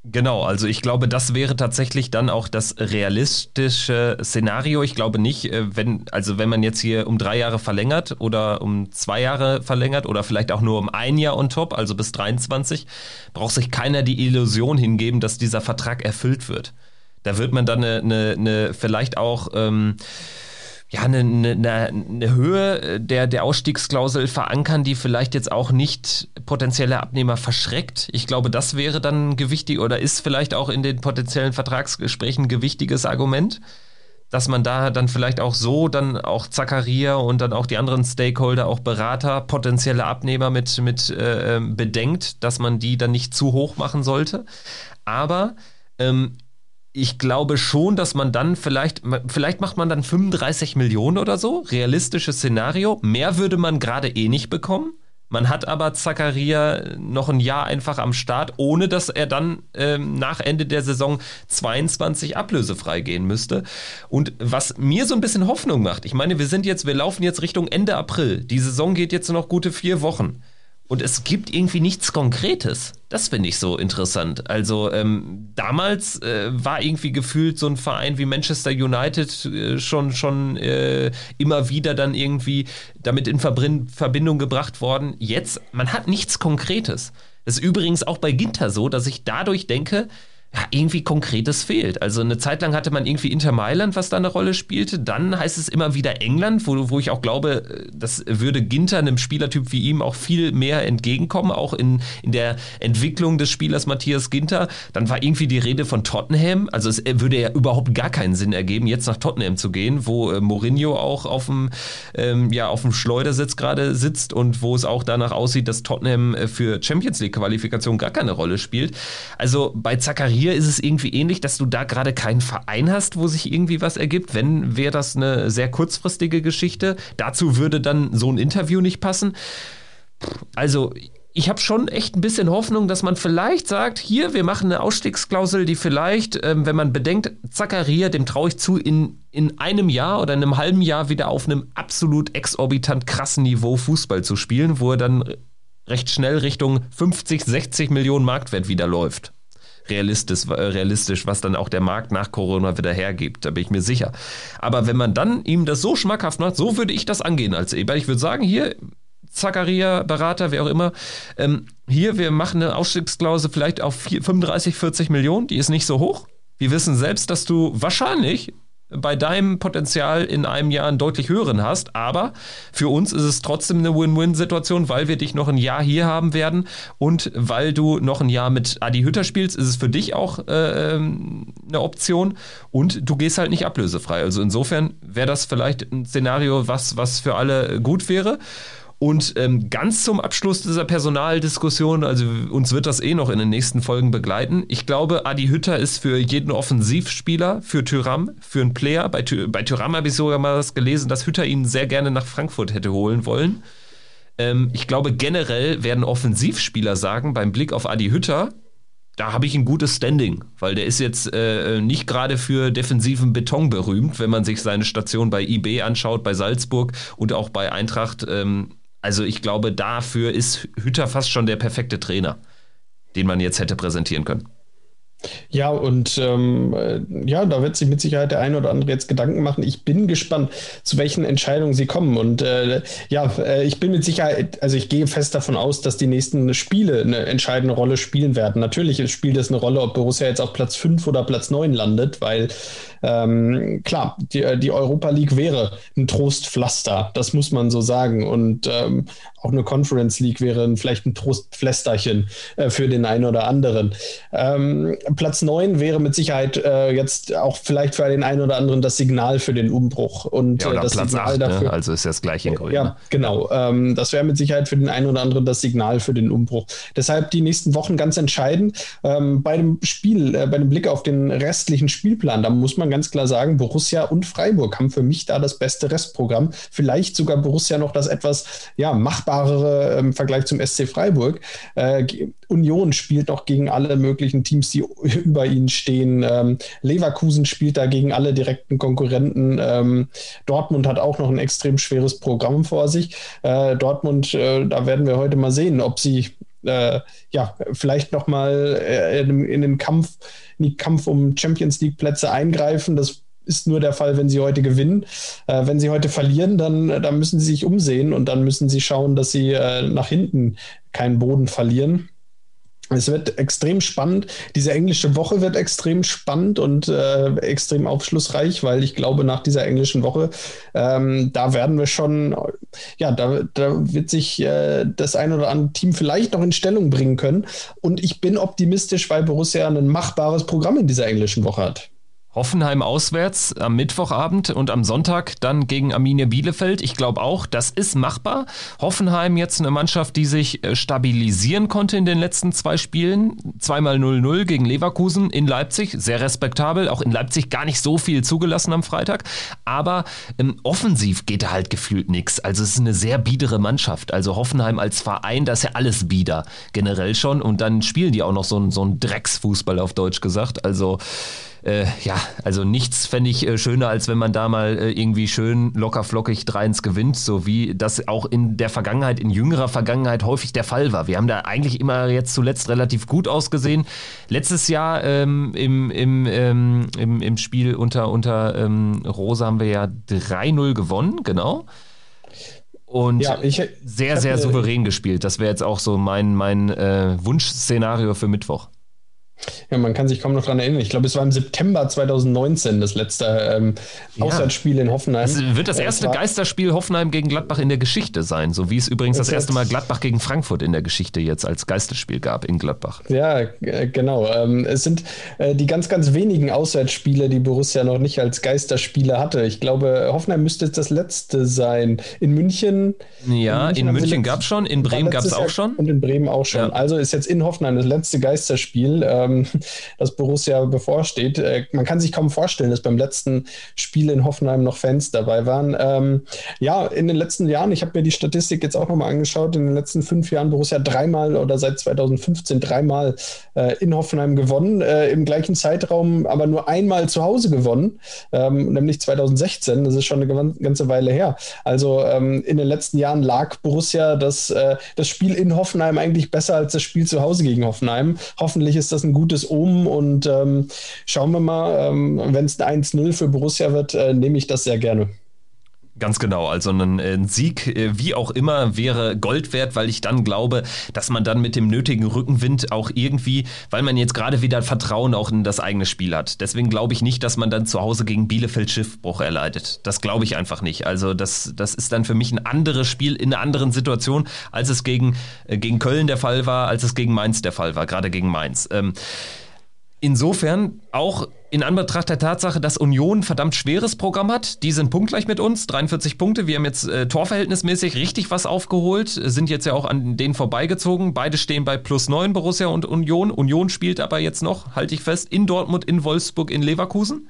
Genau, also ich glaube, das wäre tatsächlich dann auch das realistische Szenario. Ich glaube nicht, äh, wenn, also wenn man jetzt hier um drei Jahre verlängert oder um zwei Jahre verlängert oder vielleicht auch nur um ein Jahr on top, also bis 23, braucht sich keiner die Illusion hingeben, dass dieser Vertrag erfüllt wird. Da wird man dann eine, eine, eine vielleicht auch ähm, ja, eine, eine, eine Höhe äh, der, der Ausstiegsklausel verankern, die vielleicht jetzt auch nicht potenzielle Abnehmer verschreckt. Ich glaube, das wäre dann gewichtig oder ist vielleicht auch in den potenziellen Vertragsgesprächen ein gewichtiges Argument, dass man da dann vielleicht auch so dann auch Zacharia und dann auch die anderen Stakeholder, auch Berater, potenzielle Abnehmer mit, mit äh, ähm, bedenkt, dass man die dann nicht zu hoch machen sollte. Aber ähm, ich glaube schon, dass man dann vielleicht, vielleicht macht man dann 35 Millionen oder so, realistisches Szenario. Mehr würde man gerade eh nicht bekommen. Man hat aber Zakaria noch ein Jahr einfach am Start, ohne dass er dann ähm, nach Ende der Saison 22 ablösefrei gehen müsste. Und was mir so ein bisschen Hoffnung macht, ich meine, wir sind jetzt, wir laufen jetzt Richtung Ende April. Die Saison geht jetzt noch gute vier Wochen. Und es gibt irgendwie nichts Konkretes. Das finde ich so interessant. Also ähm, damals äh, war irgendwie gefühlt so ein Verein wie Manchester United äh, schon, schon äh, immer wieder dann irgendwie damit in Verbindung gebracht worden. Jetzt, man hat nichts Konkretes. Das ist übrigens auch bei Ginter so, dass ich dadurch denke, ja, irgendwie Konkretes fehlt. Also eine Zeit lang hatte man irgendwie Inter Mailand, was da eine Rolle spielte. Dann heißt es immer wieder England, wo, wo ich auch glaube, das würde Ginter einem Spielertyp wie ihm auch viel mehr entgegenkommen, auch in, in der Entwicklung des Spielers Matthias Ginter. Dann war irgendwie die Rede von Tottenham. Also es würde ja überhaupt gar keinen Sinn ergeben, jetzt nach Tottenham zu gehen, wo äh, Mourinho auch auf dem, ähm, ja, auf dem Schleudersitz gerade sitzt und wo es auch danach aussieht, dass Tottenham äh, für Champions League Qualifikation gar keine Rolle spielt. Also bei Zachary hier ist es irgendwie ähnlich, dass du da gerade keinen Verein hast, wo sich irgendwie was ergibt. Wenn, wäre das eine sehr kurzfristige Geschichte. Dazu würde dann so ein Interview nicht passen. Also, ich habe schon echt ein bisschen Hoffnung, dass man vielleicht sagt, hier, wir machen eine Ausstiegsklausel, die vielleicht, ähm, wenn man bedenkt, Zakaria, dem traue ich zu, in, in einem Jahr oder in einem halben Jahr wieder auf einem absolut exorbitant krassen Niveau Fußball zu spielen, wo er dann recht schnell Richtung 50, 60 Millionen Marktwert wieder läuft realistisch, äh, realistisch, was dann auch der Markt nach Corona wieder hergibt. Da bin ich mir sicher. Aber wenn man dann ihm das so schmackhaft macht, so würde ich das angehen als Eber. Ich würde sagen, hier, Zacharia, Berater, wer auch immer, ähm, hier, wir machen eine Ausstiegsklausel vielleicht auf 35, 40 Millionen, die ist nicht so hoch. Wir wissen selbst, dass du wahrscheinlich bei deinem Potenzial in einem Jahr einen deutlich höheren hast. Aber für uns ist es trotzdem eine Win-Win-Situation, weil wir dich noch ein Jahr hier haben werden und weil du noch ein Jahr mit Adi Hütter spielst, ist es für dich auch äh, ähm, eine Option und du gehst halt nicht ablösefrei. Also insofern wäre das vielleicht ein Szenario, was, was für alle gut wäre. Und ähm, ganz zum Abschluss dieser Personaldiskussion, also uns wird das eh noch in den nächsten Folgen begleiten. Ich glaube, Adi Hütter ist für jeden Offensivspieler, für Tyram, für einen Player. Bei, bei Tyram habe ich sogar mal was gelesen, dass Hütter ihn sehr gerne nach Frankfurt hätte holen wollen. Ähm, ich glaube, generell werden Offensivspieler sagen, beim Blick auf Adi Hütter, da habe ich ein gutes Standing, weil der ist jetzt äh, nicht gerade für defensiven Beton berühmt, wenn man sich seine Station bei IB anschaut, bei Salzburg und auch bei Eintracht. Ähm, also ich glaube, dafür ist Hütter fast schon der perfekte Trainer, den man jetzt hätte präsentieren können. Ja, und ähm, äh, ja, da wird sich mit Sicherheit der eine oder andere jetzt Gedanken machen. Ich bin gespannt, zu welchen Entscheidungen sie kommen. Und äh, ja, äh, ich bin mit Sicherheit, also ich gehe fest davon aus, dass die nächsten Spiele eine entscheidende Rolle spielen werden. Natürlich spielt es eine Rolle, ob Borussia jetzt auf Platz 5 oder Platz 9 landet, weil ähm, klar, die, die Europa League wäre ein Trostpflaster, das muss man so sagen. Und ähm, auch eine Conference League wäre vielleicht ein Trostpflästerchen äh, für den einen oder anderen. Ähm, Platz 9 wäre mit Sicherheit äh, jetzt auch vielleicht für den einen oder anderen das Signal für den Umbruch. Und, ja, äh, das Platz Signal 8, dafür, ne? also ist das gleiche in Grün. Ja, ne? genau. Ähm, das wäre mit Sicherheit für den einen oder anderen das Signal für den Umbruch. Deshalb die nächsten Wochen ganz entscheidend. Ähm, bei dem Spiel, äh, bei dem Blick auf den restlichen Spielplan, da muss man ganz klar sagen, Borussia und Freiburg haben für mich da das beste Restprogramm. Vielleicht sogar Borussia noch das etwas ja, machbarere im Vergleich zum SC Freiburg. Äh, Union spielt noch gegen alle möglichen Teams, die über ihnen stehen. Ähm, Leverkusen spielt da gegen alle direkten Konkurrenten. Ähm, Dortmund hat auch noch ein extrem schweres Programm vor sich. Äh, Dortmund, äh, da werden wir heute mal sehen, ob sie äh, ja, vielleicht nochmal äh, in, in den Kampf, in den Kampf um Champions League Plätze eingreifen. Das ist nur der Fall, wenn sie heute gewinnen. Äh, wenn sie heute verlieren, dann, dann müssen sie sich umsehen und dann müssen sie schauen, dass sie äh, nach hinten keinen Boden verlieren. Es wird extrem spannend. Diese englische Woche wird extrem spannend und äh, extrem aufschlussreich, weil ich glaube, nach dieser englischen Woche, ähm, da werden wir schon, ja, da, da wird sich äh, das ein oder andere Team vielleicht noch in Stellung bringen können. Und ich bin optimistisch, weil Borussia ein machbares Programm in dieser englischen Woche hat. Hoffenheim auswärts am Mittwochabend und am Sonntag dann gegen Arminia Bielefeld. Ich glaube auch, das ist machbar. Hoffenheim jetzt eine Mannschaft, die sich äh, stabilisieren konnte in den letzten zwei Spielen. Zweimal 0-0 gegen Leverkusen in Leipzig, sehr respektabel. Auch in Leipzig gar nicht so viel zugelassen am Freitag. Aber ähm, offensiv geht da halt gefühlt nichts. Also es ist eine sehr biedere Mannschaft. Also Hoffenheim als Verein, das ist ja alles bieder generell schon. Und dann spielen die auch noch so, so einen Drecksfußball auf Deutsch gesagt. Also äh, ja, also nichts fände ich äh, schöner, als wenn man da mal äh, irgendwie schön locker flockig 3-1 gewinnt, so wie das auch in der Vergangenheit, in jüngerer Vergangenheit häufig der Fall war. Wir haben da eigentlich immer jetzt zuletzt relativ gut ausgesehen. Letztes Jahr ähm, im, im, ähm, im, im Spiel unter, unter ähm, Rosa haben wir ja 3-0 gewonnen, genau. Und ja, ich, sehr, sehr souverän gespielt. Das wäre jetzt auch so mein, mein äh, Wunschszenario für Mittwoch. Ja, man kann sich kaum noch daran erinnern. Ich glaube, es war im September 2019 das letzte ähm, ja. Auswärtsspiel in Hoffenheim. Es wird das erste war, Geisterspiel Hoffenheim gegen Gladbach in der Geschichte sein, so wie es übrigens das erste Mal Gladbach gegen Frankfurt in der Geschichte jetzt als Geisterspiel gab in Gladbach. Ja, genau. Ähm, es sind äh, die ganz, ganz wenigen Auswärtsspiele, die Borussia noch nicht als Geisterspiele hatte. Ich glaube, Hoffenheim müsste jetzt das letzte sein. In München. Ja, in München, München gab es schon, in Bremen gab es auch schon. Und in Bremen auch schon. Ja. Also ist jetzt in Hoffenheim das letzte Geisterspiel. Ähm, ähm, das Borussia bevorsteht. Äh, man kann sich kaum vorstellen, dass beim letzten Spiel in Hoffenheim noch Fans dabei waren. Ähm, ja, in den letzten Jahren, ich habe mir die Statistik jetzt auch nochmal angeschaut, in den letzten fünf Jahren Borussia dreimal oder seit 2015 dreimal äh, in Hoffenheim gewonnen, äh, im gleichen Zeitraum aber nur einmal zu Hause gewonnen, ähm, nämlich 2016. Das ist schon eine ganze Weile her. Also ähm, in den letzten Jahren lag Borussia das, äh, das Spiel in Hoffenheim eigentlich besser als das Spiel zu Hause gegen Hoffenheim. Hoffentlich ist das ein gutes Omen und ähm, schauen wir mal, ähm, wenn es ein 1-0 für Borussia wird, äh, nehme ich das sehr gerne. Ganz genau, also ein, ein, Sieg, äh, wie auch immer, wäre Gold wert, weil ich dann glaube, dass man dann mit dem nötigen Rückenwind auch irgendwie, weil man jetzt gerade wieder Vertrauen auch in das eigene Spiel hat. Deswegen glaube ich nicht, dass man dann zu Hause gegen Bielefeld Schiffbruch erleidet. Das glaube ich einfach nicht. Also das, das ist dann für mich ein anderes Spiel in einer anderen Situation, als es gegen, äh, gegen Köln der Fall war, als es gegen Mainz der Fall war, gerade gegen Mainz. Ähm, Insofern auch in Anbetracht der Tatsache, dass Union ein verdammt schweres Programm hat. Die sind punktgleich mit uns, 43 Punkte. Wir haben jetzt äh, torverhältnismäßig richtig was aufgeholt, sind jetzt ja auch an denen vorbeigezogen. Beide stehen bei plus 9, Borussia und Union. Union spielt aber jetzt noch, halte ich fest, in Dortmund, in Wolfsburg, in Leverkusen.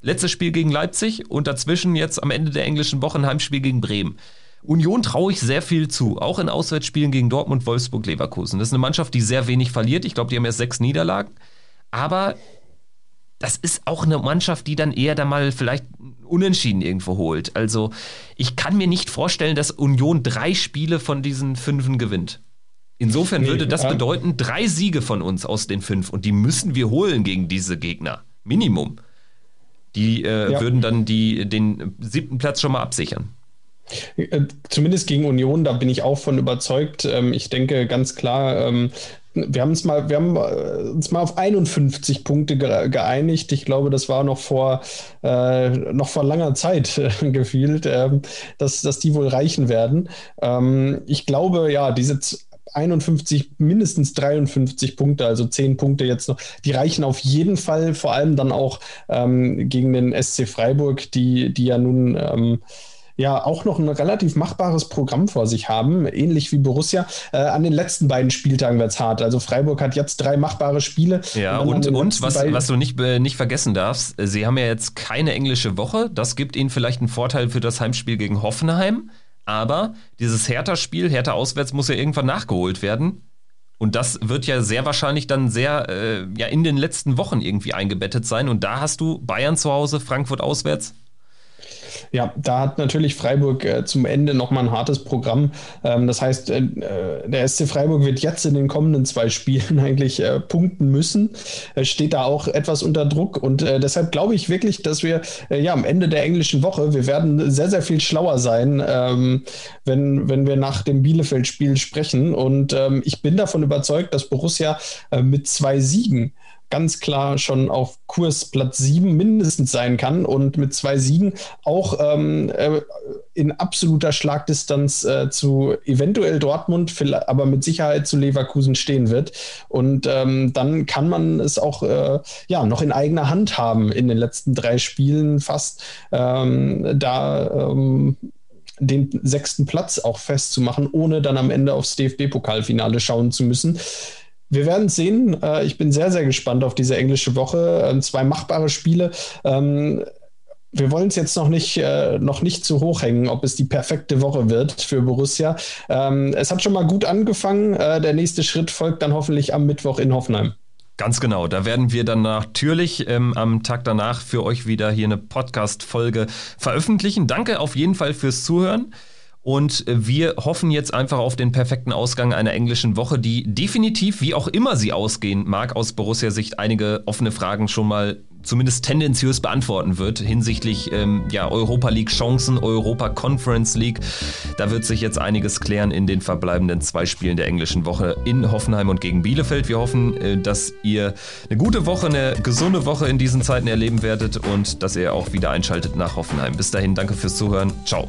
Letztes Spiel gegen Leipzig und dazwischen jetzt am Ende der englischen Woche ein Heimspiel gegen Bremen. Union traue ich sehr viel zu, auch in Auswärtsspielen gegen Dortmund, Wolfsburg, Leverkusen. Das ist eine Mannschaft, die sehr wenig verliert. Ich glaube, die haben erst sechs Niederlagen. Aber das ist auch eine Mannschaft, die dann eher da mal vielleicht unentschieden irgendwo holt. Also ich kann mir nicht vorstellen, dass Union drei Spiele von diesen fünfen gewinnt. Insofern nee, würde das ja. bedeuten, drei Siege von uns aus den fünf und die müssen wir holen gegen diese Gegner. Minimum. Die äh, ja. würden dann die, den siebten Platz schon mal absichern. Äh, zumindest gegen Union, da bin ich auch von überzeugt. Ähm, ich denke ganz klar, ähm, wir haben uns mal, wir haben äh, uns mal auf 51 Punkte geeinigt. Ich glaube, das war noch vor, äh, noch vor langer Zeit äh, gefühlt, äh, dass, dass die wohl reichen werden. Ähm, ich glaube, ja, diese 51, mindestens 53 Punkte, also 10 Punkte jetzt noch, die reichen auf jeden Fall, vor allem dann auch ähm, gegen den SC Freiburg, die, die ja nun ähm, ja auch noch ein relativ machbares Programm vor sich haben, ähnlich wie Borussia. Äh, an den letzten beiden Spieltagen wird es hart. Also Freiburg hat jetzt drei machbare Spiele. Ja, und, und, und was, was du nicht, äh, nicht vergessen darfst, sie haben ja jetzt keine englische Woche. Das gibt ihnen vielleicht einen Vorteil für das Heimspiel gegen Hoffenheim. Aber dieses Hertha-Spiel, Hertha auswärts, muss ja irgendwann nachgeholt werden. Und das wird ja sehr wahrscheinlich dann sehr äh, ja, in den letzten Wochen irgendwie eingebettet sein. Und da hast du Bayern zu Hause, Frankfurt auswärts. Ja, da hat natürlich Freiburg äh, zum Ende nochmal ein hartes Programm. Ähm, das heißt, äh, äh der SC Freiburg wird jetzt in den kommenden zwei Spielen eigentlich äh, punkten müssen. steht da auch etwas unter Druck und äh, deshalb glaube ich wirklich, dass wir äh, ja am Ende der englischen Woche, wir werden sehr, sehr viel schlauer sein, ähm, wenn, wenn wir nach dem Bielefeld-Spiel sprechen. Und ähm, ich bin davon überzeugt, dass Borussia mit zwei Siegen ganz klar schon auf Kurs Platz 7 mindestens sein kann und mit zwei Siegen auch ähm, äh, in absoluter Schlagdistanz äh, zu eventuell Dortmund, aber mit Sicherheit zu Leverkusen stehen wird. Und ähm, dann kann man es auch äh, ja, noch in eigener Hand haben in den letzten drei Spielen fast. Ähm, da ähm, den sechsten Platz auch festzumachen, ohne dann am Ende aufs DFB-Pokalfinale schauen zu müssen. Wir werden sehen. Äh, ich bin sehr, sehr gespannt auf diese englische Woche. Ähm, zwei machbare Spiele. Ähm, wir wollen es jetzt noch nicht, äh, noch nicht zu hoch hängen, ob es die perfekte Woche wird für Borussia. Ähm, es hat schon mal gut angefangen. Äh, der nächste Schritt folgt dann hoffentlich am Mittwoch in Hoffenheim. Ganz genau. Da werden wir dann natürlich ähm, am Tag danach für euch wieder hier eine Podcast-Folge veröffentlichen. Danke auf jeden Fall fürs Zuhören. Und wir hoffen jetzt einfach auf den perfekten Ausgang einer englischen Woche, die definitiv, wie auch immer sie ausgehen mag, aus Borussia-Sicht einige offene Fragen schon mal zumindest tendenziös beantworten wird hinsichtlich ähm, ja, Europa League Chancen, Europa Conference League. Da wird sich jetzt einiges klären in den verbleibenden zwei Spielen der englischen Woche in Hoffenheim und gegen Bielefeld. Wir hoffen, äh, dass ihr eine gute Woche, eine gesunde Woche in diesen Zeiten erleben werdet und dass ihr auch wieder einschaltet nach Hoffenheim. Bis dahin, danke fürs Zuhören. Ciao.